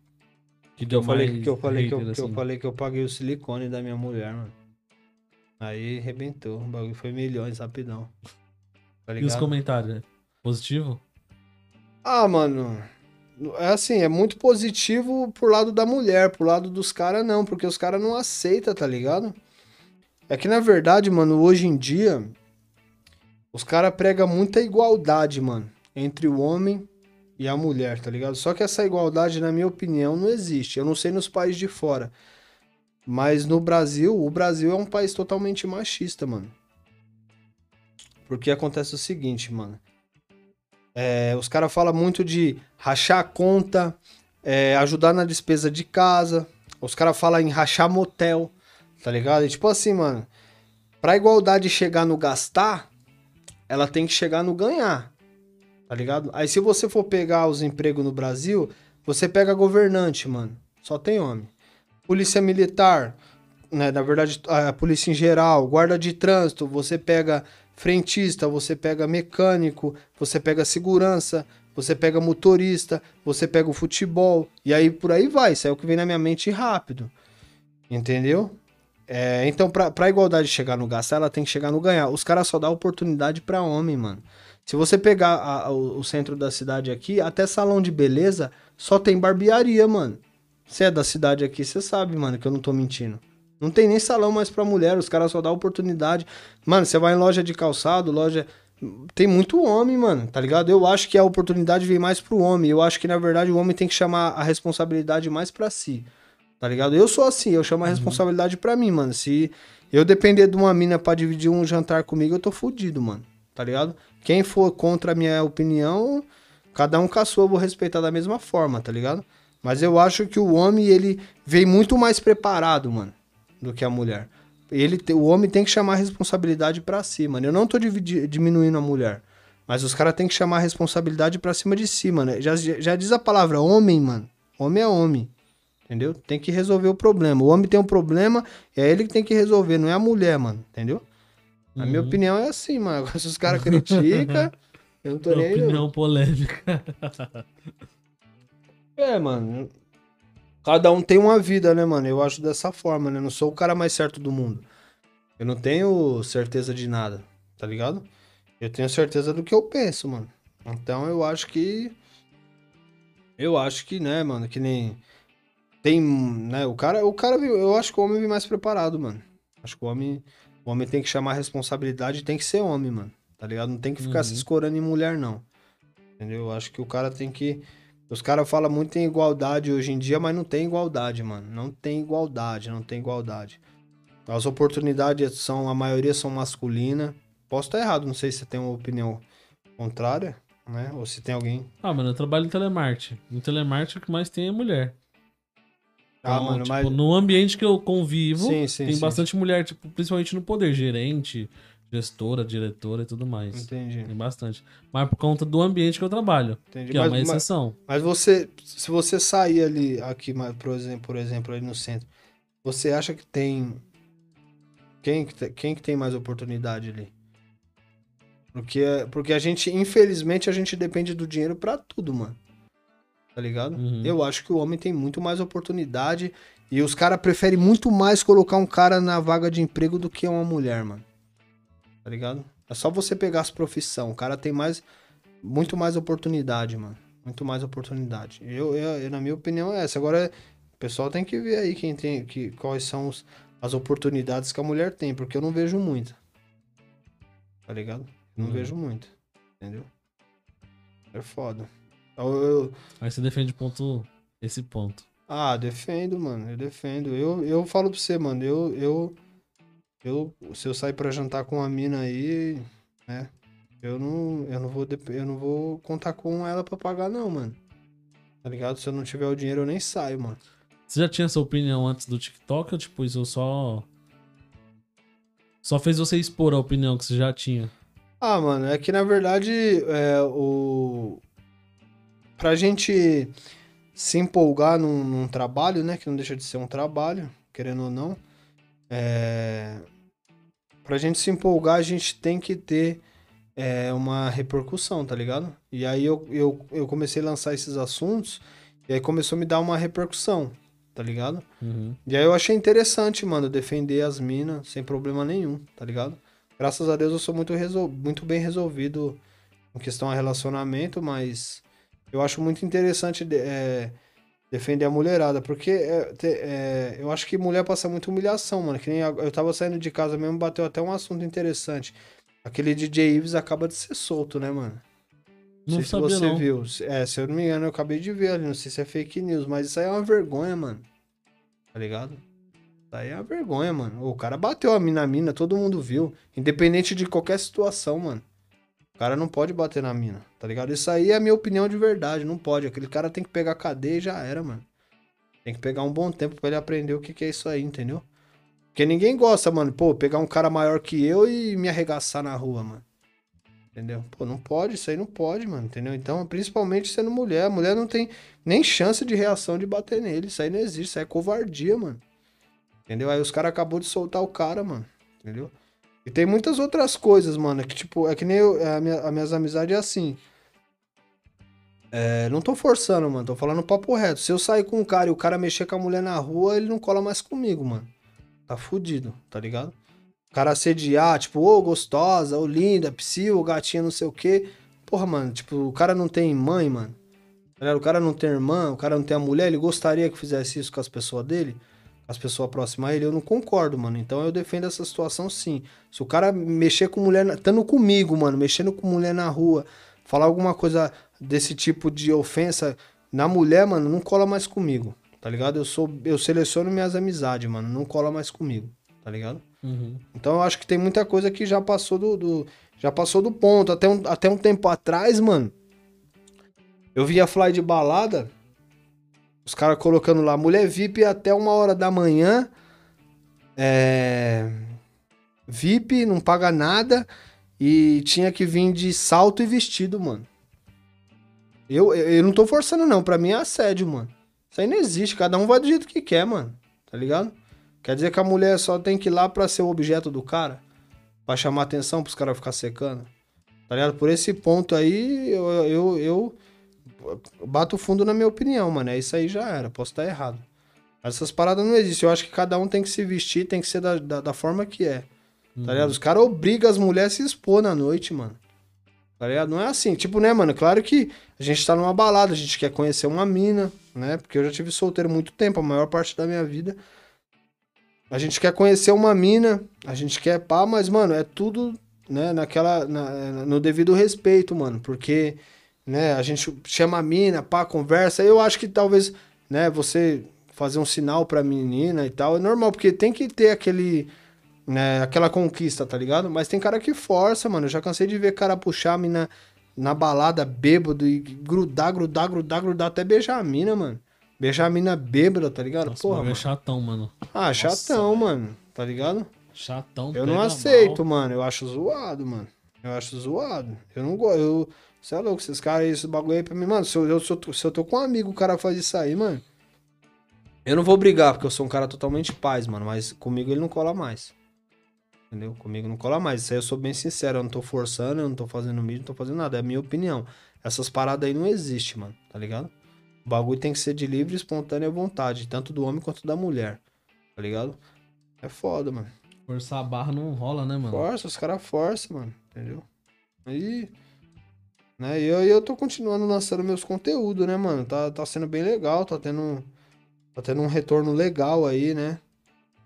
Que eu falei que eu falei que eu, que eu assim? falei que eu paguei o silicone da minha mulher, mano. Aí arrebentou. O bagulho foi milhões rapidão. Tá E os comentários? né? Positivo? Ah, mano. É assim, é muito positivo pro lado da mulher, pro lado dos caras não, porque os caras não aceitam, tá ligado? É que na verdade, mano, hoje em dia os caras pregam muita igualdade, mano, entre o homem e a mulher, tá ligado? Só que essa igualdade, na minha opinião, não existe. Eu não sei nos países de fora. Mas no Brasil, o Brasil é um país totalmente machista, mano. Porque acontece o seguinte, mano. É, os caras falam muito de rachar a conta, é, ajudar na despesa de casa. Os caras falam em rachar motel, tá ligado? E tipo assim, mano, pra igualdade chegar no gastar, ela tem que chegar no ganhar, tá ligado? Aí se você for pegar os empregos no Brasil, você pega governante, mano, só tem homem. Polícia militar, né, na verdade, a polícia em geral, guarda de trânsito, você pega frentista, você pega mecânico, você pega segurança, você pega motorista, você pega o futebol, e aí por aí vai, isso é o que vem na minha mente rápido. Entendeu? É, então, pra, pra igualdade chegar no gastar, ela tem que chegar no ganhar. Os caras só dão oportunidade pra homem, mano. Se você pegar a- a- o centro da cidade aqui, até salão de beleza, só tem barbearia, mano. Você é da cidade aqui, você sabe, mano, que eu não tô mentindo. Não tem nem salão mais pra mulher, os caras só dão oportunidade. Mano, você vai em loja de calçado, loja. Tem muito homem, mano, tá ligado? Eu acho que a oportunidade vem mais pro homem. Eu acho que, na verdade, o homem tem que chamar a responsabilidade mais pra si. Tá ligado? Eu sou assim, eu chamo a responsabilidade pra mim, mano. Se eu depender de uma mina pra dividir um jantar comigo, eu tô fudido, mano. Tá ligado? Quem for contra a minha opinião, cada um com a sua, eu vou respeitar da mesma forma, tá ligado? Mas eu acho que o homem, ele vem muito mais preparado, mano, do que a mulher. Ele, o homem tem que chamar a responsabilidade pra si, mano. Eu não tô diminuindo a mulher. Mas os caras têm que chamar a responsabilidade pra cima de si, mano. Já, já diz a palavra homem, mano. Homem é homem. Entendeu? Tem que resolver o problema. O homem tem um problema, é ele que tem que resolver, não é a mulher, mano. Entendeu? A minha Uhum. opinião é assim, mano. Agora, Se os caras criticam, eu não tô nem aí. Opinião polêmica. É, mano. Cada um tem uma vida, né, mano? Eu acho dessa forma, né? Eu não sou o cara mais certo do mundo. Eu não tenho certeza de nada, tá ligado? Eu tenho certeza do que eu penso, mano. Então eu acho que. Eu acho que, né, mano, que nem. Tem, né? O cara, o cara, eu acho que o homem vem mais preparado, mano. Acho que o homem, o homem tem que chamar a responsabilidade e tem que ser homem, mano. Tá ligado? Não tem que ficar Uhum. se escorando em mulher, não. Entendeu? Eu acho que o cara tem que. Os caras falam muito em igualdade hoje em dia, mas não tem igualdade, mano. Não tem igualdade, não tem igualdade. As oportunidades são, a maioria são masculinas. Posso estar errado, não sei se você tem uma opinião contrária, né? Ou se tem alguém. Ah, mano, eu trabalho em telemarketing. No telemarketing o que mais tem é mulher. Ah, Então, mano, tipo, mas. no ambiente que eu convivo, Sim, sim, tem sim. bastante mulher, tipo, principalmente no poder, gerente, gestora, diretora e tudo mais. Entendi, Tem bastante. Mas por conta do ambiente que eu trabalho, entendi. que é Mas, uma mas, exceção. mas você, se você sair ali, aqui, mas, por exemplo, por exemplo, ali no centro, você acha que tem. Quem quem que tem mais oportunidade ali? Porque, porque a gente, infelizmente, a gente depende do dinheiro pra tudo, mano. Tá ligado? Uhum. Eu acho que o homem tem muito mais oportunidade e os caras preferem muito mais colocar um cara na vaga de emprego do que uma mulher, mano. Tá ligado? É só você pegar as profissão. O cara tem mais, muito mais oportunidade, mano. Muito mais oportunidade. Eu, eu, eu, na minha opinião, é essa. Agora, o pessoal tem que ver aí quem tem, que, quais são os- as oportunidades que a mulher tem, porque eu não vejo muito. Tá ligado? Não Uhum. vejo muito. Entendeu? É foda. Eu- eu, Aí você defende ponto, esse ponto. ah, defendo, mano. Eu defendo. Eu, eu falo pra você, mano. Eu, eu, eu, se eu sair pra jantar com uma mina aí, né? Eu não, eu não vou, eu não vou contar com ela pra pagar, não, mano. Tá ligado? Se eu não tiver o dinheiro, eu nem saio, mano. Você já tinha essa opinião antes do TikTok ou tipo, isso só. Só fez você expor a opinião que você já tinha? Ah, mano, é que na verdade é, o. Pra gente se empolgar num, num trabalho, né? Que não deixa de ser um trabalho, querendo ou não. É... Pra gente se empolgar, a gente tem que ter é, uma repercussão, tá ligado? E aí eu, eu, eu comecei a lançar esses assuntos, e aí começou a me dar uma repercussão, tá ligado? Uhum. E aí eu achei interessante, mano, defender as minas sem problema nenhum, tá ligado? Graças a Deus eu sou muito, resol... muito bem resolvido em questão a relacionamento, mas eu acho muito interessante é, defender a mulherada, porque é, te- é, eu acho que mulher passa muita humilhação, mano. Que nem eu tava saindo de casa mesmo, bateu até um assunto interessante. Aquele DJ Ives acaba de ser solto, né, mano? Não sei se você não. viu. É, se eu não me engano, eu acabei de ver ali. Não sei se é fake news, mas isso aí é uma vergonha, mano. Tá ligado? Isso aí é uma vergonha, mano. O cara bateu a mina na mina, todo mundo viu. Independente de qualquer situação, mano. O cara não pode bater na mina, tá ligado? Isso aí é a minha opinião de verdade, não pode. Aquele cara tem que pegar cadeia e já era, mano. Tem que pegar um bom tempo pra ele aprender o que, que é isso aí, entendeu? Porque ninguém gosta, mano, pô, pegar um cara maior que eu e me arregaçar na rua, mano. Entendeu? Pô, não pode, isso aí não pode, mano, entendeu? Então, principalmente sendo mulher, a mulher não tem nem chance de reação de bater nele. Isso aí não existe, isso aí é covardia, mano. Entendeu? Aí os caras acabou de soltar o cara, mano. Entendeu? E tem muitas outras coisas, mano, que tipo, é que nem eu, a minha, as minhas amizades é assim. É, não tô forçando, mano, tô falando papo reto. Se eu sair com um cara e o cara mexer com a mulher na rua, ele não cola mais comigo, mano. Tá fudido, tá ligado? O cara assediar, tipo, ô gostosa, ô linda, psil, gatinha, não sei o quê. Porra, mano, tipo, o cara não tem mãe, mano. Tá? O cara não tem irmã, o cara não tem a mulher, ele gostaria que fizesse isso com as pessoas dele, as pessoas próximas a ele, eu não concordo, mano. Então eu defendo essa situação sim. Se o cara mexer com mulher, estando comigo, mano, mexendo com mulher na rua, falar alguma coisa desse tipo de ofensa na mulher, mano, não cola mais comigo, tá ligado? Eu sou, eu seleciono minhas amizades, mano, não cola mais comigo, tá ligado? Uhum. Então eu acho que tem muita coisa que já passou do, do- já passou do ponto. Até um, até um tempo atrás, mano, eu via fly de balada, os caras colocando lá, mulher VIP até uma hora da manhã, é... VIP, não paga nada, e tinha que vir de salto e vestido, mano. Eu, eu, eu não tô forçando não, pra mim é assédio, mano. Isso aí não existe, cada um vai do jeito que quer, mano, tá ligado? Quer dizer que a mulher só tem que ir lá pra ser o objeto do cara? Pra chamar atenção pros caras ficar secando? Tá ligado? Por esse ponto aí, eu, eu, eu bato fundo na minha opinião, mano. É isso aí já era. Posso estar errado. Mas essas paradas não existem. Eu acho que cada um tem que se vestir, tem que ser da, da, da forma que é. Tá ligado? Os caras obrigam as mulheres a se expor na noite, mano. Tá ligado? Não é assim. Tipo, né, mano? Claro que a gente tá numa balada, a gente quer conhecer uma mina, né? Porque eu já tive solteiro muito tempo, a maior parte da minha vida. A gente quer conhecer uma mina, a gente quer pá, mas, mano, é tudo, né, naquela. na- no devido respeito, mano. Porque, né, a gente chama a mina, pá, conversa. Eu acho que talvez, né, você fazer um sinal pra menina e tal, é normal, porque tem que ter aquele. Né, aquela conquista, tá ligado? Mas tem cara que força, mano. Eu já cansei de ver cara puxar a mina na balada bêbado e grudar, grudar, grudar, grudar, até beijar a mina, mano. Beijar a mina bêbada, tá ligado? Nossa, Porra, é mano. chatão, mano. Ah, chatão, velho. mano. Tá ligado? Chatão. Eu não mal. aceito, mano. Eu acho zoado, mano. Eu acho zoado. Eu não gosto. Eu... Você é louco, esses caras, esse bagulho aí pra mim, mano. Se eu, se eu tô- se eu tô com um amigo, o cara faz isso aí, mano. Eu não vou brigar, porque eu sou um cara totalmente paz, mano. Mas comigo ele não cola mais. Entendeu? Comigo não cola mais. Isso aí eu sou bem sincero. Eu não tô forçando, eu não tô fazendo mídia, não tô fazendo nada. É a minha opinião. Essas paradas aí não existem, mano. Tá ligado? O bagulho tem que ser de livre e espontânea vontade. Tanto do homem quanto da mulher. Tá ligado? É foda, mano. Forçar a barra não rola, né, mano? Força, os caras forçam, mano. Entendeu? Aí. Né, e eu, eu tô continuando lançando meus conteúdos, né, mano? Tá, tá sendo bem legal, tá tendo. Tá tendo um retorno legal aí, né?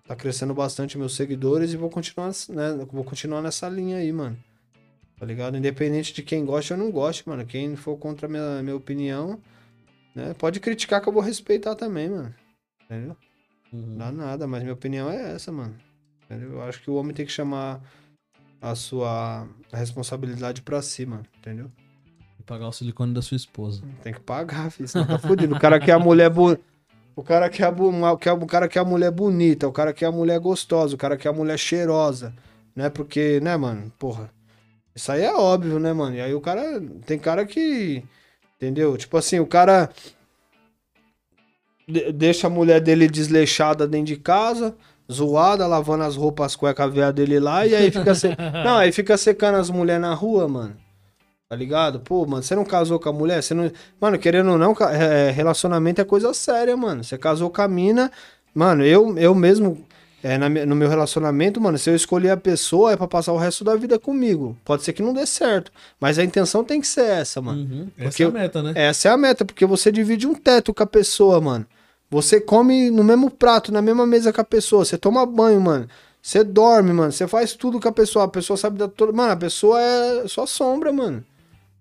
Tá crescendo bastante meus seguidores e vou continuar, né? Vou continuar nessa linha aí, mano. Tá ligado? Independente de quem gosta ou não goste, mano. Quem for contra a minha, minha opinião, né? Pode criticar que eu vou respeitar também, mano. Entendeu? Uhum. Dá nada, mas minha opinião é essa, mano. Entendeu? Eu acho que o homem tem que chamar a sua responsabilidade pra si, mano. Entendeu? E pagar o silicone da sua esposa. Tem que pagar, filho. Senão tá fudido. O cara quer a mulher bu... O cara quer a, o cara quer a mulher bonita, o cara quer a mulher gostosa, o cara quer a mulher cheirosa. Né? Porque, né, mano? Porra. Isso aí é óbvio, né, mano? E aí o cara. Tem cara que. Entendeu? Tipo assim, o cara. de- deixa a mulher dele desleixada dentro de casa, zoada, lavando as roupas, as cuecas velhas dele lá, e aí fica. Se... não, aí fica secando as mulheres na rua, mano. Tá ligado? Pô, mano, você não casou com a mulher? Você não. Mano, querendo ou não, ca- é, relacionamento é coisa séria, mano. Você casou com a mina. Mano, eu, eu mesmo. É, na no meu relacionamento, mano, se eu escolher a pessoa, é pra passar o resto da vida comigo. Pode ser que não dê certo. Mas a intenção tem que ser essa, mano. Uhum. Essa é a meta, né? Essa é a meta, porque você divide um teto com a pessoa, mano. Você come no mesmo prato, na mesma mesa com a pessoa. Você toma banho, mano. Você dorme, mano. Você faz tudo com a pessoa. A pessoa sabe da toda. Mano, a pessoa é sua sombra, mano.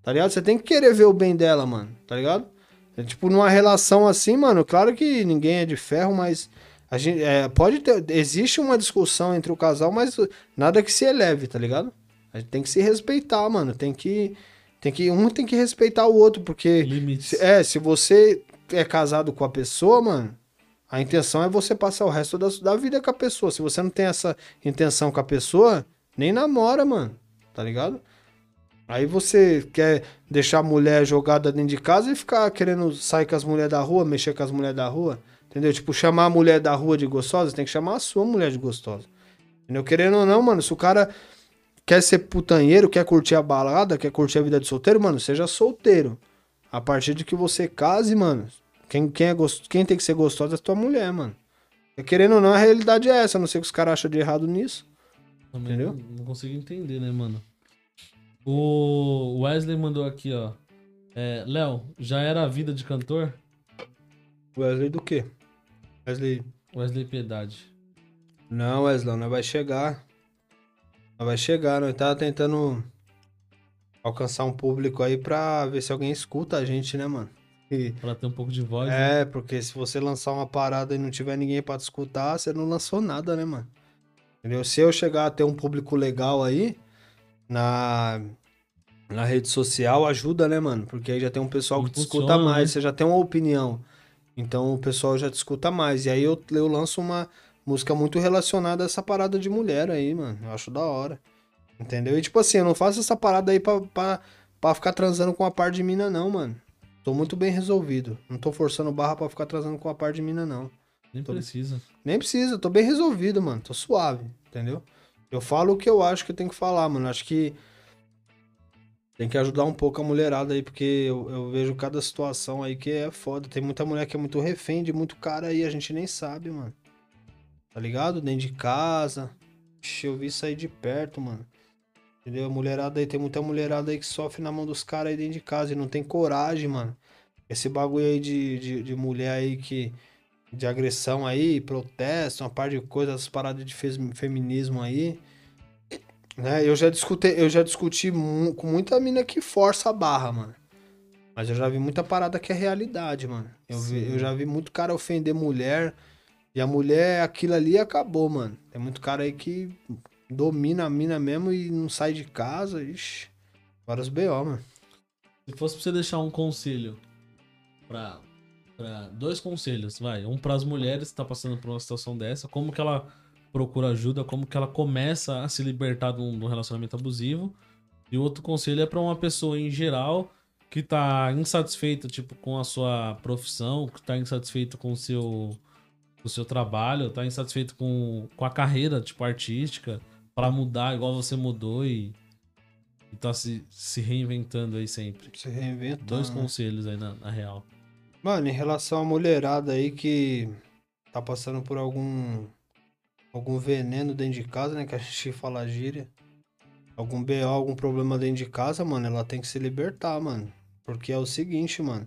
Tá ligado? Você tem que querer ver o bem dela, mano. Tá ligado? É, tipo, numa relação assim, mano, claro que ninguém é de ferro, mas. A gente, é, pode ter. Existe uma discussão entre o casal, mas nada que se eleve, tá ligado? A gente tem que se respeitar, mano. Tem que. Tem que. Um tem que respeitar o outro, porque. Limites. É, se você é casado com a pessoa, mano, a intenção é você passar o resto da, da vida com a pessoa. Se você não tem essa intenção com a pessoa, nem namora, mano. Tá ligado? Aí você quer deixar a mulher jogada dentro de casa e ficar querendo sair com as mulheres da rua, mexer com as mulheres da rua. Entendeu? Tipo, chamar a mulher da rua de gostosa, tem que chamar a sua mulher de gostosa. Entendeu? Querendo ou não, mano, se o cara quer ser putanheiro, quer curtir a balada, quer curtir a vida de solteiro, mano, seja solteiro. A partir de que você case, mano, quem, quem, é gost... quem tem que ser gostosa é a tua mulher, mano. E Querendo ou não, a realidade é essa. a Não sei o que os caras acham de errado nisso. Também Entendeu? Não, não consigo entender, né, mano? O Wesley mandou aqui, ó. É, Léo, já era a vida de cantor? Wesley do quê? Wesley. Wesley Piedade. Não, Wesley, não vai chegar. Não vai chegar, nós tá tentando alcançar um público aí pra ver se alguém escuta a gente, né, mano? E- Pra ter um pouco de voz. né? É, porque se você lançar uma parada e não tiver ninguém pra te escutar, você não lançou nada, né, mano? Entendeu? Se eu chegar a ter um público legal aí na, na rede social, ajuda, né, mano? Porque aí já tem um pessoal que te escuta Impulsiona, mais, né? você já tem uma opinião. Então o pessoal já te escuta mais. E aí eu, eu lanço uma música muito relacionada a essa parada de mulher aí, mano. Eu acho da hora. Entendeu? E tipo assim, eu não faço essa parada aí pra, pra, pra ficar transando com a par de mina, não, mano. Tô muito bem resolvido. Não tô forçando barra pra ficar transando com a par de mina, não. Nem tô- precisa. Nem precisa, tô bem resolvido, mano. Tô suave, entendeu? Eu falo o que eu acho que tenho que falar, mano. Acho que tem que ajudar um pouco a mulherada aí, porque eu, eu vejo cada situação aí que é foda. Tem muita mulher que é muito refém de muito cara aí, a gente nem sabe, mano. Tá ligado? Dentro de casa. Ixi, eu vi aí de perto, mano. Entendeu? A mulherada aí, tem muita mulherada aí que sofre na mão dos caras aí dentro de casa e não tem coragem, mano. Esse bagulho aí de, de, de mulher aí que de agressão aí, protesto, uma par de coisas, essas paradas de feminismo aí. Né? Eu já discuti, eu já discuti mu- com muita mina que força a barra, mano. Mas eu já vi muita parada que é realidade, mano. Eu, vi- eu já vi muito cara ofender mulher. E a mulher, aquilo ali acabou, mano. Tem muito cara aí que domina a mina mesmo e não sai de casa. Ixi. Vários BO, mano. Se fosse pra você deixar um conselho pra, pra dois conselhos, vai. Um pras mulheres que tá passando por uma situação dessa, como que ela procura ajuda, como que ela começa a se libertar de um, relacionamento abusivo. E o outro conselho é pra uma pessoa em geral que tá insatisfeita, tipo, com a sua profissão, que tá insatisfeito com o seu, com o seu trabalho, tá insatisfeito com, com a carreira, tipo, artística, pra mudar igual você mudou e, e tá se, se reinventando aí sempre. Se reinventa. Dois né? conselhos aí na, na real. Mano, em relação à mulherada aí que tá passando por algum algum veneno dentro de casa, né, que a gente fala gíria. Algum BO, algum problema dentro de casa, mano, ela tem que se libertar, mano. Porque é o seguinte, mano.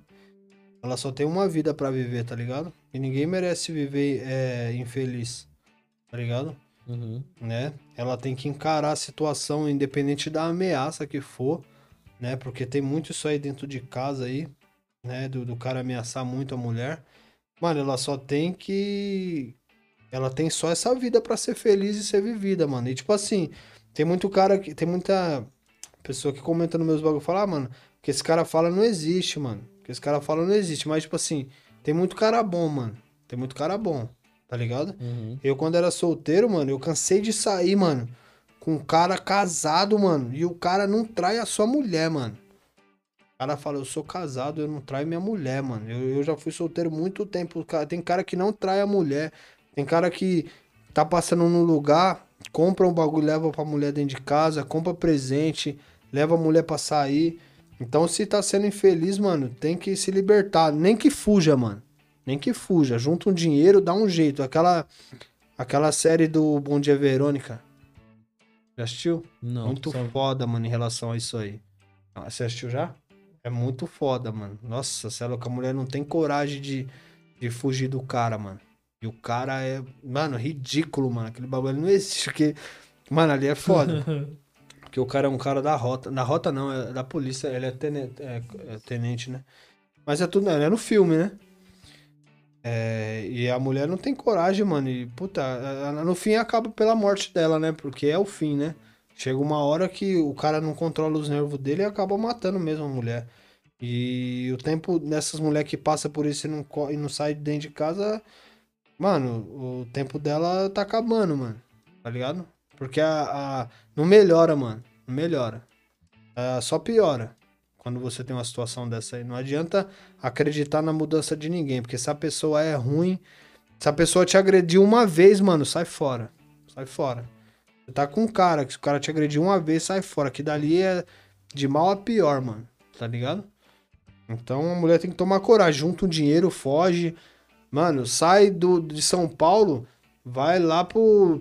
Ela só tem uma vida pra viver, tá ligado? E ninguém merece viver é, infeliz, tá ligado? Uhum. né? Ela tem que encarar a situação independente da ameaça que for, né? Porque tem muito isso aí dentro de casa aí, né? Do, do cara ameaçar muito a mulher. Mano, ela só tem que. Ela tem só essa vida pra ser feliz e ser vivida, mano. E tipo assim, tem muito cara que. Tem muita pessoa que comenta nos meus bagulho e fala, ah, mano, que esse cara fala não existe, mano. Que esse cara fala não existe. Mas, tipo assim, tem muito cara bom, mano. Tem muito cara bom, tá ligado? Uhum. Eu, quando era solteiro, mano, eu cansei de sair, mano, com um cara casado, mano, e o cara não trai a sua mulher, mano. O cara fala, eu sou casado, eu não traio minha mulher, mano. Eu, eu já fui solteiro muito tempo. Tem cara que não trai a mulher. Tem cara que tá passando num lugar, compra um bagulho, leva pra mulher dentro de casa, compra presente, leva a mulher pra sair. Então, se tá sendo infeliz, mano, tem que se libertar. Nem que fuja, mano. Nem que fuja. Junta um dinheiro, dá um jeito. Aquela, aquela série do Bom Dia Verônica. Já assistiu? Não. muito só- foda, mano, em relação a isso aí. Você assistiu já? É muito foda, mano. Nossa, ela com a mulher não tem coragem de, de fugir do cara, mano. E o cara é, mano, ridículo, mano. Aquele bagulho não existe, porque, mano, ali é foda. porque o cara é um cara da rota. Na rota não, é da polícia. Ele é tenente, é, é tenente né? Mas é tudo, é no filme, né? É, e a mulher não tem coragem, mano. E, puta, no fim acaba pela morte dela, né? Porque é o fim, né? Chega uma hora que o cara não controla os nervos dele e acaba matando mesmo a mulher. E o tempo dessas mulheres que passa por isso e não, e não sai de dentro de casa, mano, o tempo dela tá acabando, mano. Tá ligado? Porque a, a- não melhora, mano. Não melhora. É, só piora quando você tem uma situação dessa aí. Não adianta acreditar na mudança de ninguém, porque se a pessoa é ruim, se a pessoa te agrediu uma vez, mano, sai fora. Sai fora. Você tá com um cara, que se o cara te agrediu uma vez, sai fora. Que dali é de mal a pior, mano. Tá ligado? Então a mulher tem que tomar coragem. Junta um dinheiro, foge. Mano, sai do, de São Paulo, vai lá pro,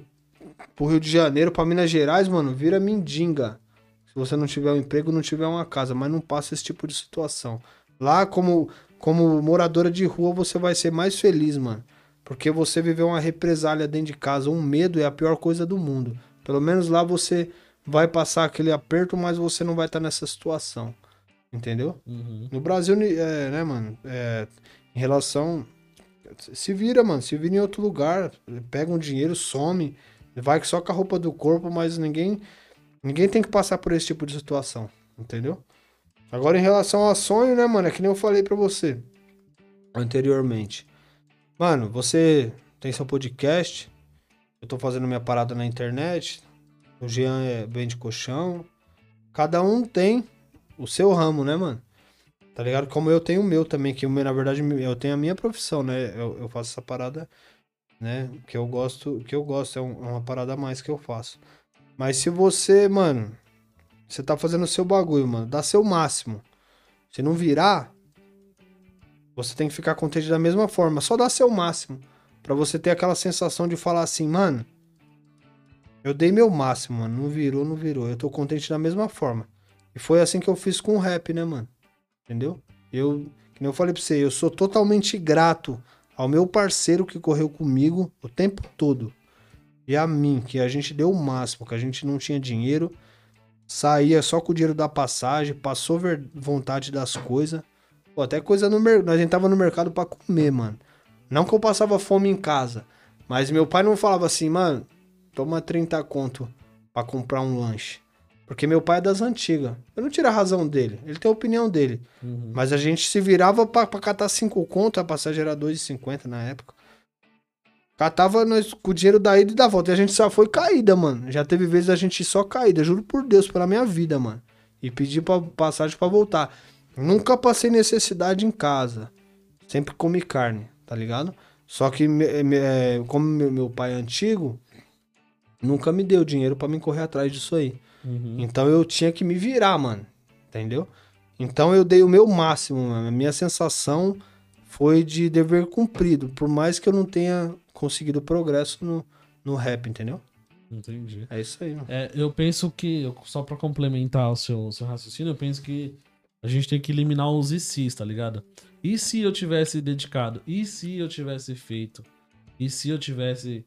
pro Rio de Janeiro, pra Minas Gerais, mano, vira mendiga. Se você não tiver um emprego, não tiver uma casa, mas não passa esse tipo de situação. Lá, como, como moradora de rua, você vai ser mais feliz, mano. Porque você viveu uma represália dentro de casa, um medo é a pior coisa do mundo. Pelo menos lá você vai passar aquele aperto, mas você não vai estar nessa situação. Entendeu? Uhum. No Brasil, é, né, mano? É, em relação. Se vira, mano. Se vira em outro lugar. Pega um dinheiro, some. Vai só com a roupa do corpo, mas ninguém. Ninguém tem que passar por esse tipo de situação. Entendeu? Agora, em relação ao sonho, né, mano? É que nem eu falei pra você anteriormente. Mano, você tem seu podcast. Eu tô fazendo minha parada na internet. O Jean é bem de colchão. Cada um tem o seu ramo, né, mano? Tá ligado? Como eu tenho o meu também, que o meu, na verdade eu tenho a minha profissão, né? Eu, eu faço essa parada, né? Que eu gosto, que eu gosto, é, um- é uma parada a mais que eu faço. Mas se você, mano, você tá fazendo o seu bagulho, mano, dá seu máximo. Se não virar, você tem que ficar contente da mesma forma, só dá seu máximo. Pra você ter aquela sensação de falar assim, mano, eu dei meu máximo, mano, não virou, não virou. Eu tô contente da mesma forma. E foi assim que eu fiz com o rap, né, mano? Entendeu? Eu, que nem eu falei pra você, eu sou totalmente grato ao meu parceiro que correu comigo o tempo todo. E a mim, que a gente deu o máximo, que a gente não tinha dinheiro, saía só com o dinheiro da passagem, passou vontade das coisas. Pô, até coisa no mercado. A gente tava no mercado pra comer, mano. Não que eu passava fome em casa, mas meu pai não falava assim, mano, toma 30 conto pra comprar um lanche. Porque meu pai é das antigas. Eu não tiro a razão dele. Ele tem a opinião dele. Uhum. Mas a gente se virava pra, pra catar 5 conto, a passagem era 2,50 na época. Catava nós com o dinheiro da ida e da volta. E a gente só foi caída, mano. Já teve vezes a gente só caída, juro por Deus, pela minha vida, mano. E pedi pra, passagem pra voltar. Nunca passei necessidade em casa. Sempre comi carne, tá ligado? Só que, é, como meu, pai é antigo, nunca me deu dinheiro pra me correr atrás disso aí. Uhum. Então eu tinha que me virar, mano. Entendeu? Então eu dei o meu máximo, mano. A minha sensação foi de dever cumprido. Por mais que eu não tenha conseguido progresso no, no rap, entendeu? Entendi. É isso aí, mano. É, eu penso que, só pra complementar o seu, o seu raciocínio, eu penso que a gente tem que eliminar os ICs, tá ligado? E se eu tivesse dedicado? E se eu tivesse feito? E se eu tivesse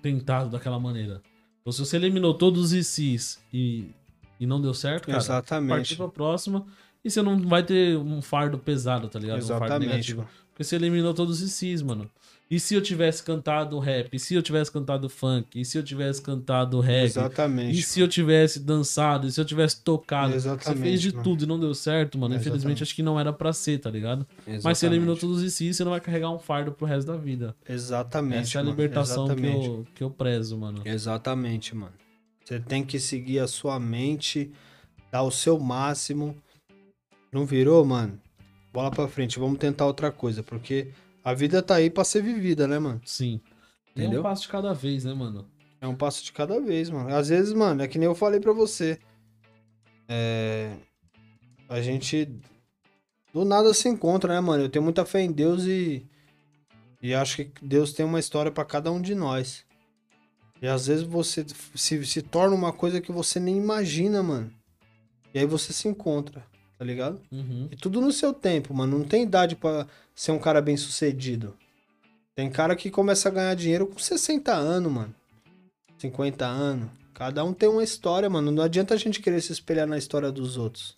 tentado daquela maneira? Então, se você eliminou todos os ICs e, e não deu certo, cara, partir Exatamente. pra próxima e você não vai ter um fardo pesado, tá ligado? Um fardo Exatamente, negativo. Porque você eliminou todos os ICs, mano. E se eu tivesse cantado rap? E se eu tivesse cantado funk? E se eu tivesse cantado reggae? Exatamente. E se eu tivesse dançado? E se eu tivesse tocado? Exatamente, Você fez de mano. tudo e não deu certo, mano. Infelizmente, Exatamente. acho que não era pra ser, tá ligado? Mas você eliminou todos os ICs, você não vai carregar um fardo pro resto da vida. Exatamente. Essa é a libertação que Exatamente. eu, que eu prezo, mano. Exatamente, mano. Você tem que seguir a sua mente, dar o seu máximo. Não virou, mano? Bola pra frente, vamos tentar outra coisa, porque a vida tá aí pra ser vivida, né, mano? Sim. Entendeu? Entendeu? um passo de cada vez, né, mano? É um passo de cada vez, mano. Às vezes, mano, é que nem eu falei pra você. É. A gente. Do nada se encontra, né, mano? Eu tenho muita fé em Deus e. E acho que Deus tem uma história pra cada um de nós. E às vezes você se, se torna uma coisa que você nem imagina, mano. E aí você se encontra, tá ligado? Uhum. E tudo no seu tempo, mano. Não tem idade pra ser um cara bem sucedido. Tem cara que começa a ganhar dinheiro com 60 anos, mano. 50 anos. Cada um tem uma história, mano. Não adianta a gente querer se espelhar na história dos outros.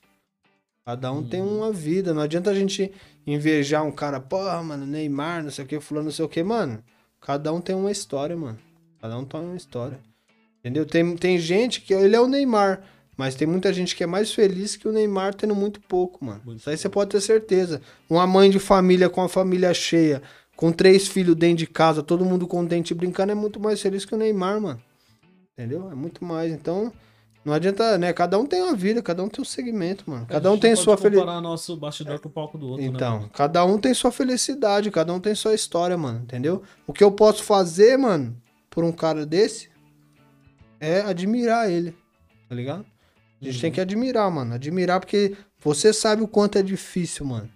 Cada um tem uma vida. Não adianta a gente invejar um cara, porra, mano, Neymar, não sei o que, fulano, não sei o que, mano. Cada um tem uma história, mano. Cada um tem uma história. Entendeu? Tem, tem gente que ele é o Neymar. Mas tem muita gente que é mais feliz que o Neymar tendo muito pouco, mano. Muito Isso aí você pode ter certeza. Uma mãe de família com a família cheia, com três filhos dentro de casa, todo mundo contente e brincando, é muito mais feliz que o Neymar, mano. Entendeu? É muito mais. Então, não adianta, né? Cada um tem uma vida, cada um tem um segmento, mano. Cada A um tem sua felicidade. nosso bastidor com o palco do outro, né? Então, mano? cada um tem sua felicidade, cada um tem sua história, mano, entendeu? O que eu posso fazer, mano, por um cara desse é admirar ele, tá ligado? A gente Uhum. tem que admirar, mano, admirar porque você sabe o quanto é difícil, mano.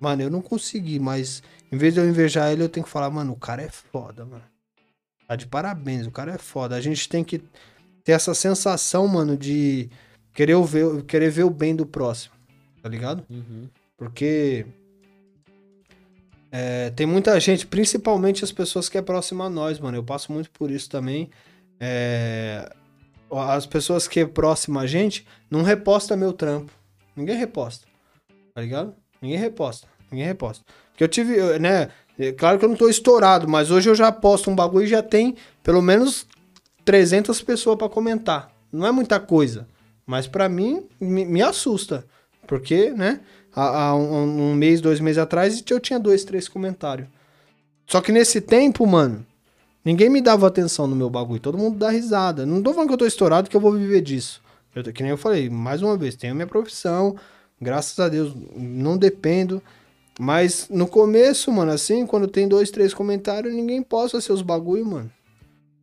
Mano, eu não consegui, mas em vez de eu invejar ele, eu tenho que falar, mano, o cara é foda, mano. Tá de parabéns, o cara é foda. A gente tem que ter essa sensação, mano, de querer ver, querer ver o bem do próximo, tá ligado? Uhum. Porque é, tem muita gente, principalmente as pessoas que é próxima a nós, mano. Eu passo muito por isso também. É, as pessoas que é próxima a gente não reposta meu trampo. Ninguém reposta. Tá ligado? Ninguém reposta. Ninguém reposta. Porque eu tive, né? é Claro que eu não tô estourado, mas hoje eu já posto um bagulho e já tem pelo menos 300 pessoas pra comentar. Não é muita coisa. Mas pra mim, me, me assusta. Porque, né? Há, há um, um mês, dois meses atrás, eu tinha dois, três comentários. Só que nesse tempo, mano, ninguém me dava atenção no meu bagulho. Todo mundo dá risada. Não tô falando que eu tô estourado que eu vou viver disso. Eu, que nem eu falei, mais uma vez, tenho a minha profissão. Graças a Deus, não dependo. Mas no começo, mano, assim, quando tem dois, três comentários, ninguém posta seus bagulho, mano.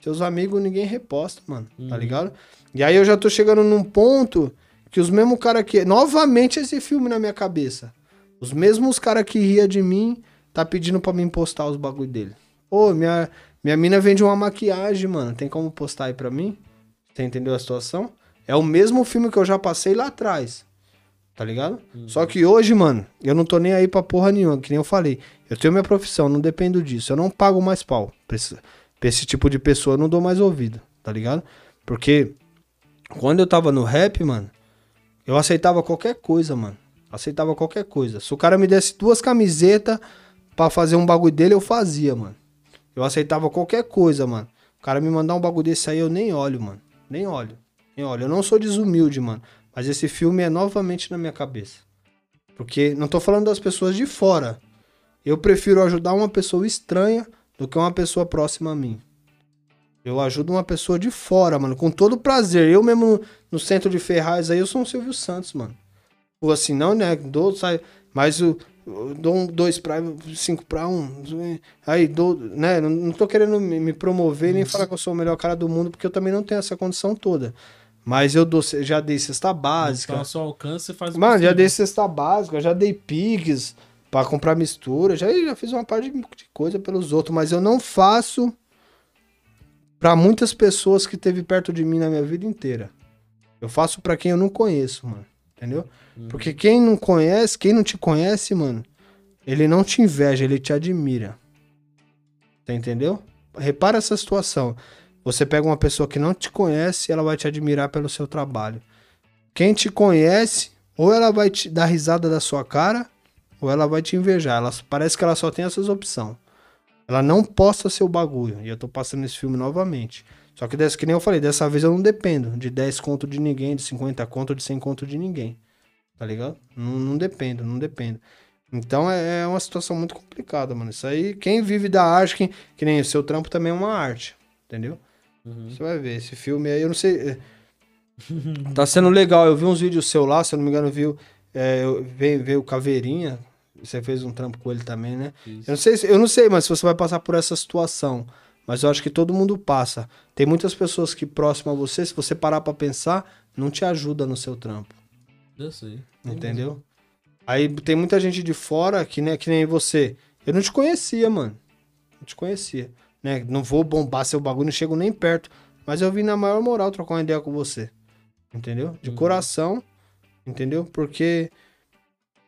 Seus amigos, ninguém reposta, mano. Tá Uhum. ligado? E aí eu já tô chegando num ponto que os mesmos cara que. Novamente esse filme na minha cabeça. Os mesmos cara que ria de mim tá pedindo pra mim postar os bagulho dele. Ô, minha, minha mina vende uma maquiagem, mano. Tem como postar aí pra mim? Você entendeu a situação? É o mesmo filme que eu já passei lá atrás. Tá ligado? Só que hoje, mano, eu não tô nem aí pra porra nenhuma, que nem eu falei. Eu tenho minha profissão, não dependo disso. Eu não pago mais pau pra esse, pra esse tipo de pessoa, eu não dou mais ouvido, tá ligado? Porque quando eu tava no rap, mano, eu aceitava qualquer coisa, mano. Aceitava qualquer coisa. Se o cara me desse duas camisetas pra fazer um bagulho dele, eu fazia, mano. Eu aceitava qualquer coisa, mano. O cara me mandar um bagulho desse aí, eu nem olho, mano. Nem olho. Nem olho. Eu não sou desumilde, mano. Mas esse filme é novamente na minha cabeça. Porque não tô falando das pessoas de fora. Eu prefiro ajudar uma pessoa estranha do que uma pessoa próxima a mim. Eu ajudo uma pessoa de fora, mano, com todo prazer. Eu mesmo no, centro de Ferraz aí, eu sou um Silvio Santos, mano. Ou assim, não, né? Dou, sai, mas eu dou um, dois pra cinco pra um. Aí dou, né? Não, não tô querendo me, promover nem falar que eu sou o melhor cara do mundo, porque eu também não tenho essa condição toda. Mas eu dou, já dei cesta básica. Então, seu alcance, faz Mano, já possível. dei cesta básica, já dei pigs pra comprar mistura, já, já fiz uma parte de, coisa pelos outros, mas eu não faço pra muitas pessoas que teve perto de mim na minha vida inteira. Eu faço pra quem eu não conheço, mano. Entendeu? Porque quem não conhece, quem não te conhece, mano, ele não te inveja, ele te admira. Tá entendeu? Repara essa situação. Você pega uma pessoa que não te conhece, ela vai te admirar pelo seu trabalho. Quem te conhece, ou ela vai te dar risada da sua cara, ou ela vai te invejar. Ela, parece que ela só tem essas opções. Ela não posta seu bagulho. E eu tô passando esse filme novamente. Só que dessa, que nem eu falei, dessa vez eu não dependo de 10 conto de ninguém, de 50 conto, de 100 conto de ninguém. Tá ligado? Não, não dependo, não dependo. Então é, é uma situação muito complicada, mano. Isso aí, quem vive da arte, quem, que nem o seu trampo também é uma arte. Entendeu? Uhum. Você vai ver. Esse filme aí, eu não sei. é, Tá sendo legal. Eu vi uns vídeos seu lá, se eu não me engano, viu. É, veio, veio o Caveirinha. Você fez um trampo com ele também, né? Isso. Eu não, sei, se- eu não sei, mas se você vai passar por essa situação. Mas eu acho que todo mundo passa. Tem muitas pessoas que próximo a você, se você parar pra pensar, não te ajuda no seu trampo. Eu sei. Entendeu? Aí tem muita gente de fora que, né, que nem você. Eu não te conhecia, mano. Não te conhecia. Né? Não vou bombar seu bagulho, não chego nem perto. Mas eu vim na maior moral trocar uma ideia com você. Entendeu? De Uhum. coração. Entendeu? Porque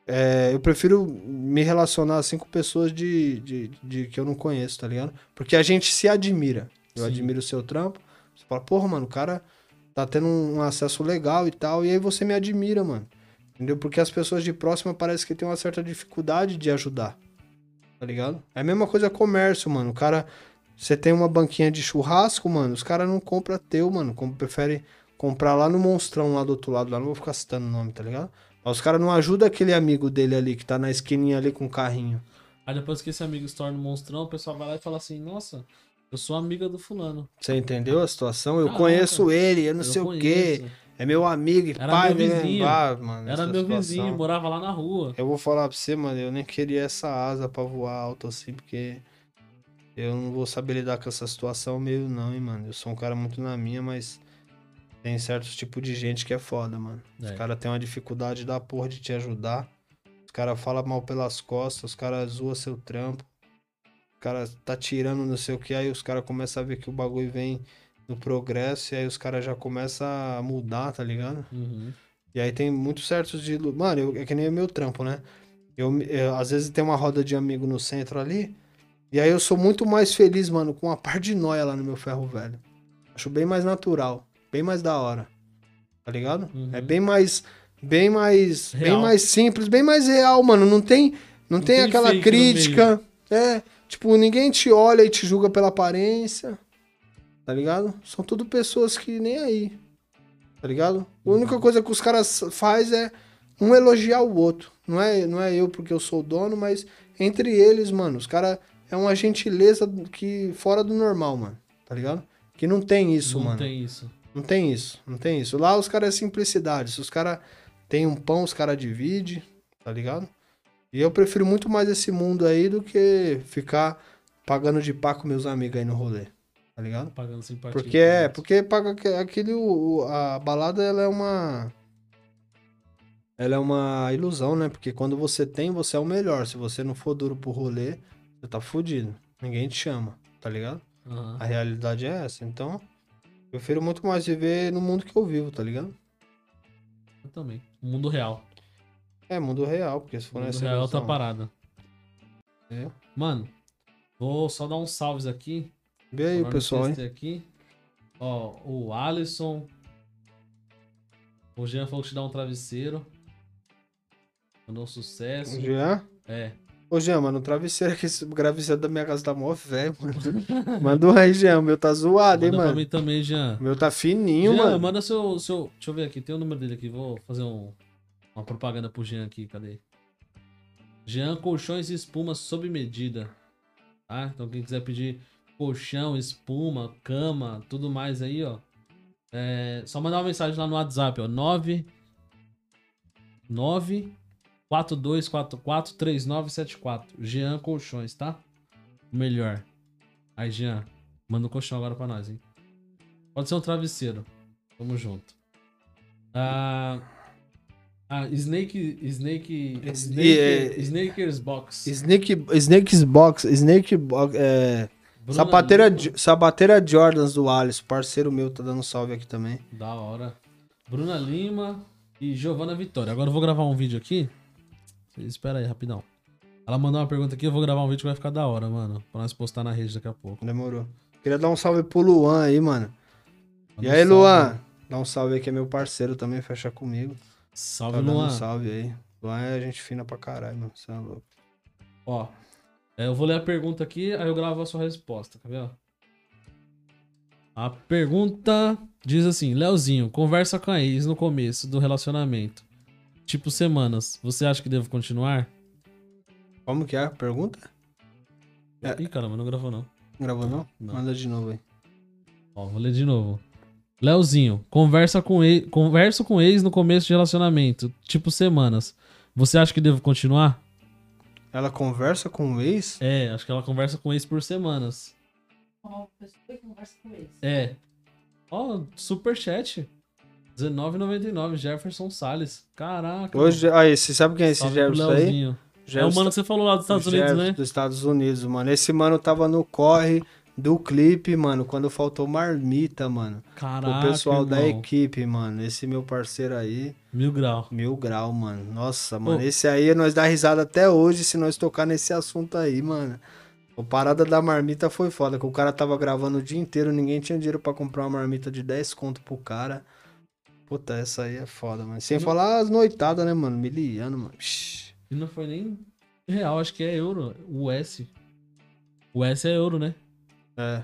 é, eu prefiro me relacionar assim com pessoas de, de, de- que eu não conheço, tá ligado? Porque a gente se admira. Eu Sim. admiro o seu trampo. Você fala, porra, mano, o cara tá tendo um acesso legal e tal. E aí você me admira, mano. Entendeu? Porque as pessoas de próxima parece que tem uma certa dificuldade de ajudar. Tá ligado? É a mesma coisa comércio, mano. O cara. Você tem uma banquinha de churrasco, mano. Os caras não compram teu, mano. Como prefere comprar lá no monstrão lá do outro lado. Lá não vou ficar citando o nome, tá ligado? Mas os caras não ajudam aquele amigo dele ali que tá na esquininha ali com o carrinho. Aí depois que esse amigo se torna um monstrão, o pessoal vai lá e fala assim, nossa, eu sou amiga do fulano. Você entendeu a situação? Eu Caraca. conheço ele, eu não Eu sei o quê. conheço. É meu amigo e Era pai, meu vizinho. Ah, mano, Era meu situação. vizinho, morava lá na rua. Eu vou falar pra você, mano, eu nem queria essa asa pra voar alto assim, porque eu não vou saber lidar com essa situação meio não, hein, mano. Eu sou um cara muito na minha, mas tem certos tipos de gente que é foda, mano. Os É. caras têm uma dificuldade da porra de te ajudar. Os caras falam mal pelas costas, os caras zoam seu trampo. Os caras tá tirando não sei o que, aí os caras começam a ver que o bagulho vem no progresso, e aí os caras já começam a mudar, tá ligado? Uhum. E aí tem muitos certos de. Mano, eu- é que nem o meu trampo, né? Eu, eu- às vezes tem uma roda de amigo no centro ali. E aí eu sou muito mais feliz, mano, com uma par de noia lá no meu ferro velho. Acho bem mais natural. Bem mais da hora. Tá ligado? Uhum. É bem mais. Bem mais. Bem Real. mais simples, bem mais real, mano. Não tem. Não, Não tem, tem aquela crítica. É. Tipo, ninguém te olha e te julga pela aparência. Tá ligado? São tudo pessoas que nem aí. Tá ligado? A única coisa que os caras faz é um elogiar o outro. Não é, não é eu porque eu sou o dono, mas entre eles, mano, os caras é uma gentileza que fora do normal, mano. Tá ligado? Que não tem isso, Não mano. tem isso. Não tem isso, não tem isso. Lá os caras é simplicidade. Se os caras têm um pão, os caras dividem, tá ligado? E eu prefiro muito mais esse mundo aí do que ficar pagando de pá com meus amigos aí no rolê, tá ligado? Pagando simpatia. Porque é, porque paga aque- aquele. a balada ela é uma. Ela é uma ilusão, né? Porque quando você tem, você é o melhor. Se você não for duro pro rolê, você tá fudido. Ninguém te chama, tá ligado? Aham. A realidade é essa. Então, eu prefiro muito mais viver no mundo que eu vivo, tá ligado? Eu também. O mundo real. É, mundo real, porque se O for mundo nessa real é outra parada. entendeu? Mano, vou só dar uns salves aqui. Vê aí o pessoal, hein? Aqui. Ó, o Alisson. O Jean falou que te dá um travesseiro. Mandou um sucesso. O Jean? É. Ô, Jean, mano, o travesseiro aqui, esse travesseiro da minha casa tá mó velho, mano. Manda um aí, Jean. O meu tá zoado, hein, Manda pra mano. mim também, Jean. O meu tá fininho, Jean, mano. manda seu, seu. Deixa eu ver aqui, tem o número dele aqui. Vou fazer um, uma propaganda pro Jean aqui, cadê? Jean Colchões e Espuma sob medida. Tá? Então quem quiser pedir colchão, espuma, cama, tudo mais aí, ó. É só mandar uma mensagem lá no WhatsApp, ó. 9 9 4244 3974. Jean Colchões, tá? Melhor. Aí, Jean, manda um colchão agora pra nós, hein? Pode ser um travesseiro. Tamo junto. Ah, ah Snake. Snake. Snake é- Snakers Box. Snake, Snake's Box, Snake Box, é... Bruna Sapateira, Lima. Sapateira Jordans do Alisson, parceiro meu, tá dando salve aqui também. Da hora. Bruna Lima e Giovana Vitória. Agora eu vou gravar um vídeo aqui. Espera aí, rapidão. Ela mandou uma pergunta aqui, eu vou gravar um vídeo que vai ficar da hora, mano. Pra nós postar na rede daqui a pouco. Demorou. Queria dar um salve pro Luan aí, mano. Manda E um aí. Luan? Dá um salve aí que é meu parceiro também, fecha comigo. Salve, Tá Luan. um salve aí. Luan é gente fina pra caralho, mano. Você é louco. Ó, é, eu vou ler a pergunta aqui, aí eu gravo a sua resposta, ver? ó? A pergunta diz assim: Leozinho, conversa com a ex no começo do relacionamento. Tipo semanas. Você acha que devo continuar? Como que é a pergunta? É. Ih, caramba, não gravou não. Gravou não? Não. Manda de novo aí. Ó, vou ler de novo. Leozinho, conversa com ex, converso com ex no começo de relacionamento, tipo semanas. Você acha que devo continuar? Ela conversa com o ex? É, acho que ela conversa com ex por semanas. Ó, pessoa que conversa com eles. É. Ó, superchat. R$19,99, Jefferson Salles. Caraca. Hoje, aí, você sabe quem é esse Jefferson aí? Leozinho. É o Jefferson- mano que você falou lá dos Estados o Unidos, Jefferson né? Dos Estados Unidos, mano. Esse mano tava no corre do clipe, mano, quando faltou marmita, mano. Caraca. o pessoal da irmão. equipe, mano. Esse meu parceiro aí, Mil grau. mil grau, mano. Nossa, mano. Ô. Esse aí nós dá risada até hoje se nós tocar nesse assunto aí, mano. A parada da marmita foi foda, que o cara tava gravando o dia inteiro, ninguém tinha dinheiro pra comprar uma marmita de 10 conto pro cara. Puta, essa aí é foda, mano. Sem Não- falar as noitadas, né, mano? Miliano, mano. E não foi nem real, acho que é euro. O S. O S é euro, né? É,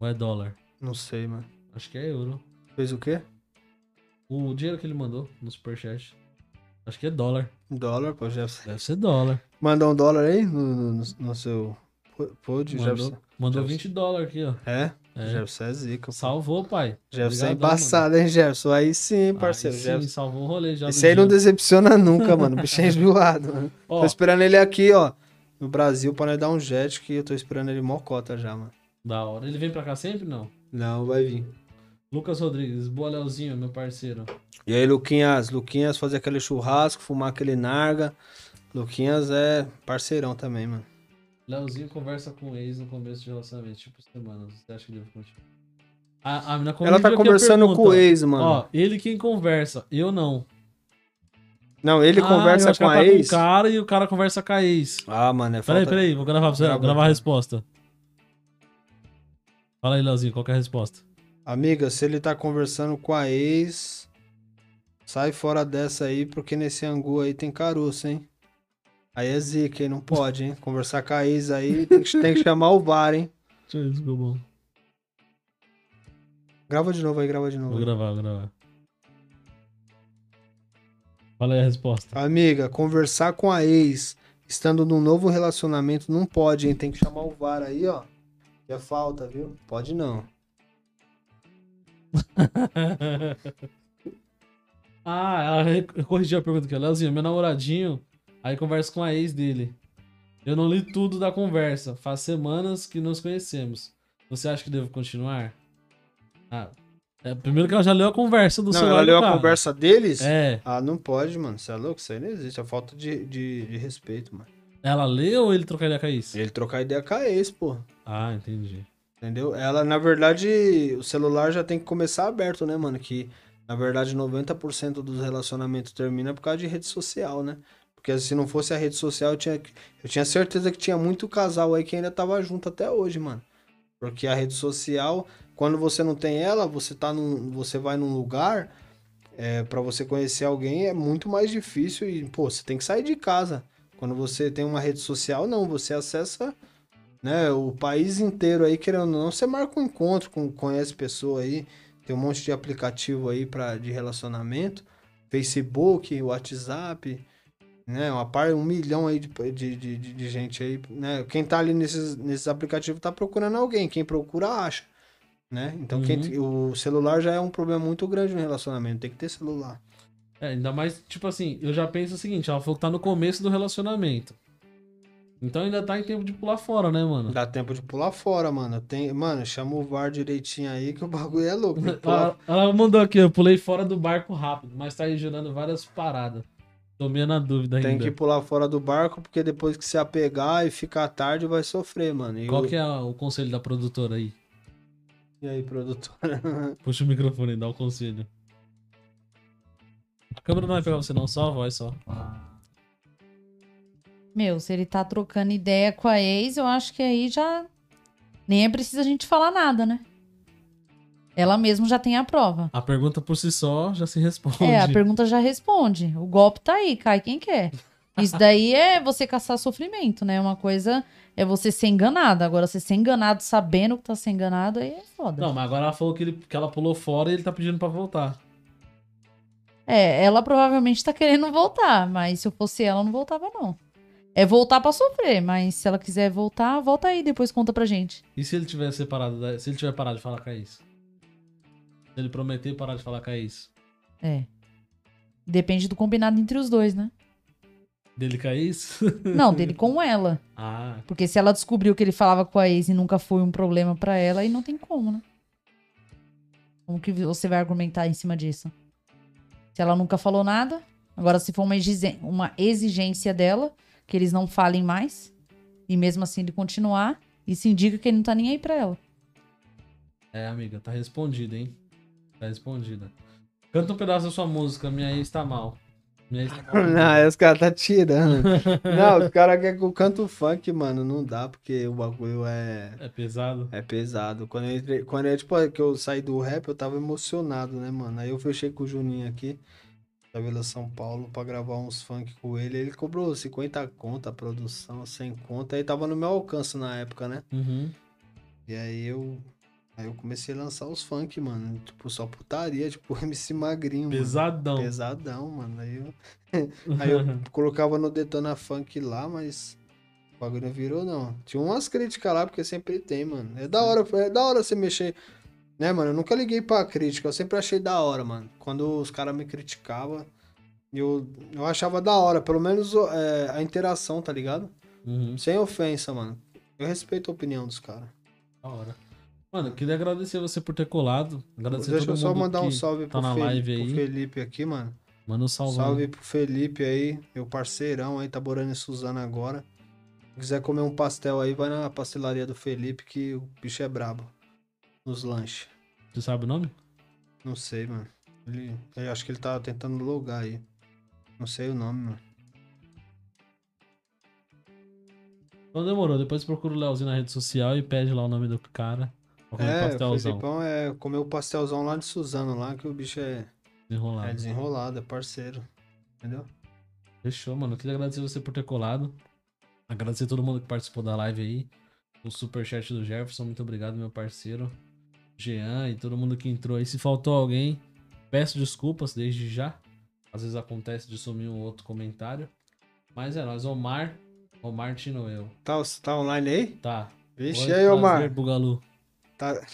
Ou é dólar? não sei, mano. Acho que é euro. Fez o quê? O dinheiro que ele mandou no superchat. Acho que é dólar. Dólar, pô, Jefferson. Deve ser dólar. Mandou um dólar aí no, no, no seu pod, Mandou, Jefferson? mandou Jefferson. 20 dólares aqui, ó. É? É. Jefferson é zica, pô. Salvou, pai. Jefferson é embaçado, hein, Jefferson? Aí sim, parceiro. Aí sim, Jefferson. salvou o rolê já. Esse aí não dia. decepciona nunca, mano. O bicho é enjoado, mano. Ó, Tô esperando ele aqui, ó. No Brasil, pra nós dar um jet, que eu tô esperando ele mocota já, mano. da hora. Ele vem pra cá sempre? Não. Não, vai vir. Lucas Rodrigues, boa Leozinho, meu parceiro. E aí, Luquinhas? Luquinhas fazer aquele churrasco, fumar aquele narga. Luquinhas é parceirão também, mano. Leozinho conversa com o ex no começo de relacionamento, tipo semanas. Você acha que deve continuar? A, a Ela tá conversando com o ex, mano. Ó, ele quem conversa, eu não. Não, ele Ah, conversa com a tá ex. o cara e o cara conversa com a ex. Ah, mano, é Peraí, falta... peraí, vou gravar pra você, Grava, gravar a resposta. Fala aí, Leozinho, qual que é a resposta? Amiga, se ele tá conversando com a ex, sai fora dessa aí, porque nesse angu aí tem caroço, hein? Aí é zica, hein? Não pode, hein? Conversar com a ex aí, tem que, tem que chamar o VAR, hein? Deixa eu ver se ficou bom. Grava de novo aí, grava de novo. Vou aí. gravar, vou gravar. Fala aí a resposta. Amiga, conversar com a ex, estando num novo relacionamento, não pode, hein? Tem que chamar o VAR aí, ó. Que é falta, viu? Pode não. ah, ela corrigiu a pergunta aqui. Leozinho, meu namoradinho, aí conversa com a ex dele. Eu não li tudo da conversa. Faz semanas que nos conhecemos. Você acha que devo continuar? Ah, é, primeiro que ela já leu a conversa do Não, celular ela leu a conversa deles? É. Ah, não pode, mano. Você é louco? Isso aí não existe. É falta de, de, de respeito, mano. Ela leu ou ele trocaria com a ex? Ele trocar ideia com a ex, pô. Ah, entendi. Entendeu? Ela, na verdade, o celular já tem que começar aberto, né, mano? Que, na verdade, 90% dos relacionamentos termina por causa de rede social, né? Porque se não fosse a rede social, eu tinha, eu tinha certeza que tinha muito casal aí que ainda tava junto até hoje, mano. Porque a rede social, quando você não tem ela, você tá num, você vai num lugar, é, para você conhecer alguém é muito mais difícil e, pô, você tem que sair de casa. Quando você tem uma rede social, não, você acessa né, o país inteiro aí, querendo ou não, você marca um encontro, com, conhece pessoa aí, tem um monte de aplicativo aí pra, de relacionamento, Facebook, WhatsApp, né, uma par, um milhão aí de, de, de, de- de gente aí, né, quem tá ali nesses, nesses aplicativos tá procurando alguém, quem procura acha, né, então quem, o celular já é um problema muito grande no relacionamento, tem que ter celular. É, ainda mais, tipo assim, eu já penso o seguinte, ela falou que tá no começo do relacionamento. Então ainda tá em tempo de pular fora, né, mano? Dá tempo de pular fora, mano. Tem, mano, chama o VAR direitinho aí que o bagulho é louco. Ela, ela mandou aqui, eu pulei fora do barco rápido, mas tá aí gerando várias paradas. Tô meio na dúvida ainda. Tem que pular fora do barco, porque depois que se apegar e ficar tarde, vai sofrer, mano. E, Qual o... que é o conselho da produtora aí? E aí, produtora? Puxa o microfone e dá o conselho. A câmera não vai pegar você não, só a voz só. Meu, se ele tá trocando ideia com a ex, eu acho que aí já nem é preciso a gente falar nada, né? Ela mesmo já tem a prova. A pergunta por si só já se responde. É, a pergunta já responde. O golpe tá aí, cai quem quer. Isso daí é você caçar sofrimento, né? Uma coisa é você ser enganado. Agora, você ser enganado sabendo que tá sendo enganado, aí é foda. Não, mas agora ela falou que, ele, que ela pulou fora e ele tá pedindo pra voltar. É, ela provavelmente tá querendo voltar, mas se eu fosse ela, eu não voltava, não. É voltar pra sofrer, mas se ela quiser voltar, volta aí, depois conta pra gente. E se ele tiver separado, da- se ele tiver parado de falar com a Is? Se ele prometer parar de falar com a Is? É. Depende do combinado entre os dois, né? Dele com a Is? Não, dele com ela. ah, Porque se ela descobriu que ele falava com a ex e nunca foi um problema pra ela, aí não tem como, né? Como que você vai argumentar em cima disso? Se ela nunca falou nada, agora se for uma, uma exigência dela, que eles não falem mais, e mesmo assim ele continuar, isso indica que ele não tá nem aí pra ela. é, amiga, tá respondida, hein? Tá respondida. Canta um pedaço da sua música, minha ex tá mal. Não, os caras tá tirando. Não, os caras querem que eu canto funk, mano. Não dá, porque o bagulho é. É pesado. É pesado. Quando eu entrei, quando eu, tipo, que eu saí do rap, eu tava emocionado, né, mano? Aí eu fechei com o Juninho aqui, da Vila São Paulo, pra gravar uns funk com ele. Ele cobrou 50 conta a produção, 100 conta. Aí tava no meu alcance na época, né? Uhum. E aí eu. Aí eu comecei a lançar os funk, mano. Tipo, só putaria, tipo, MC Magrinho, mano. Pesadão. Pesadão, mano. Aí eu, aí eu colocava no Detona Funk lá, mas o bagulho não virou, não. Tinha umas críticas lá, porque sempre tem, mano. É da hora, é da hora você mexer. Né, mano? Eu nunca liguei pra crítica, eu sempre achei da hora, mano. Quando os caras me criticavam, eu, eu achava da hora, pelo menos é, a interação, tá ligado? Uhum. Sem ofensa, mano. Eu respeito a opinião dos caras. Da hora. Mano, queria agradecer você por ter colado. Agradecer Deixa todo eu só mundo mandar um salve tá pro, na Fe- live pro aí. Felipe aqui, mano. Manda um salve. Salve pro Felipe aí, meu parceirão aí, tá morando em Suzana agora. Se quiser comer um pastel aí, vai na pastelaria do Felipe que o bicho é brabo. Nos lanches. Você sabe o nome? Não sei, mano. Ele, eu acho que ele tá tentando logar aí. Não sei o nome, mano. Então demorou. Depois procura o Leozinho na rede social e pede lá o nome do cara. Pra comer É, o pastelzão. Felipão é comer o pastelzão lá de Suzano lá, que o bicho é, Enrolado. é desenrolado, é parceiro. Entendeu? Fechou, mano. Eu queria agradecer você por ter colado. Agradecer todo mundo que participou da live aí. O superchat do Jefferson, muito obrigado, meu parceiro. Jean e todo mundo que entrou aí. Se faltou alguém, peço desculpas desde já. Às vezes acontece de sumir um outro comentário. Mas é nóis. Omar. Omar Tino eu. Tá, tá online aí? Tá. Vixe, aí, Omar? Bugalu. Tá.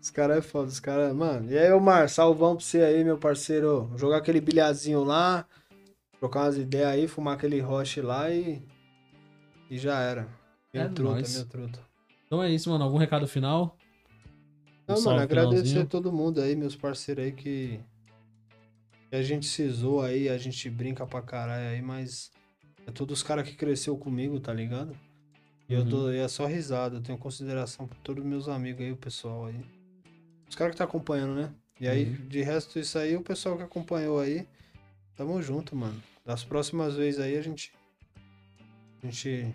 Os caras é foda, os caras. Mano, e aí, Omar, salvão pra você aí, meu parceiro. Jogar aquele bilhazinho lá, trocar umas ideias aí, fumar aquele roche lá e. E já era. Meu É truta, nóis. meu truta. Então é isso, mano. Algum recado final? Não, Um mano, agradecer a todo mundo aí, meus parceiros aí que. que a gente se zoa aí, a gente brinca pra caralho aí, mas. É todos os caras que cresceu comigo, tá ligado? E eu Uhum. dou, e é só risada, eu tenho consideração por todos os meus amigos aí, o pessoal aí. Os caras que tá acompanhando, né? E aí, Uhum. de resto isso aí, o pessoal que acompanhou aí, tamo junto, mano. Das próximas vezes aí a gente. A gente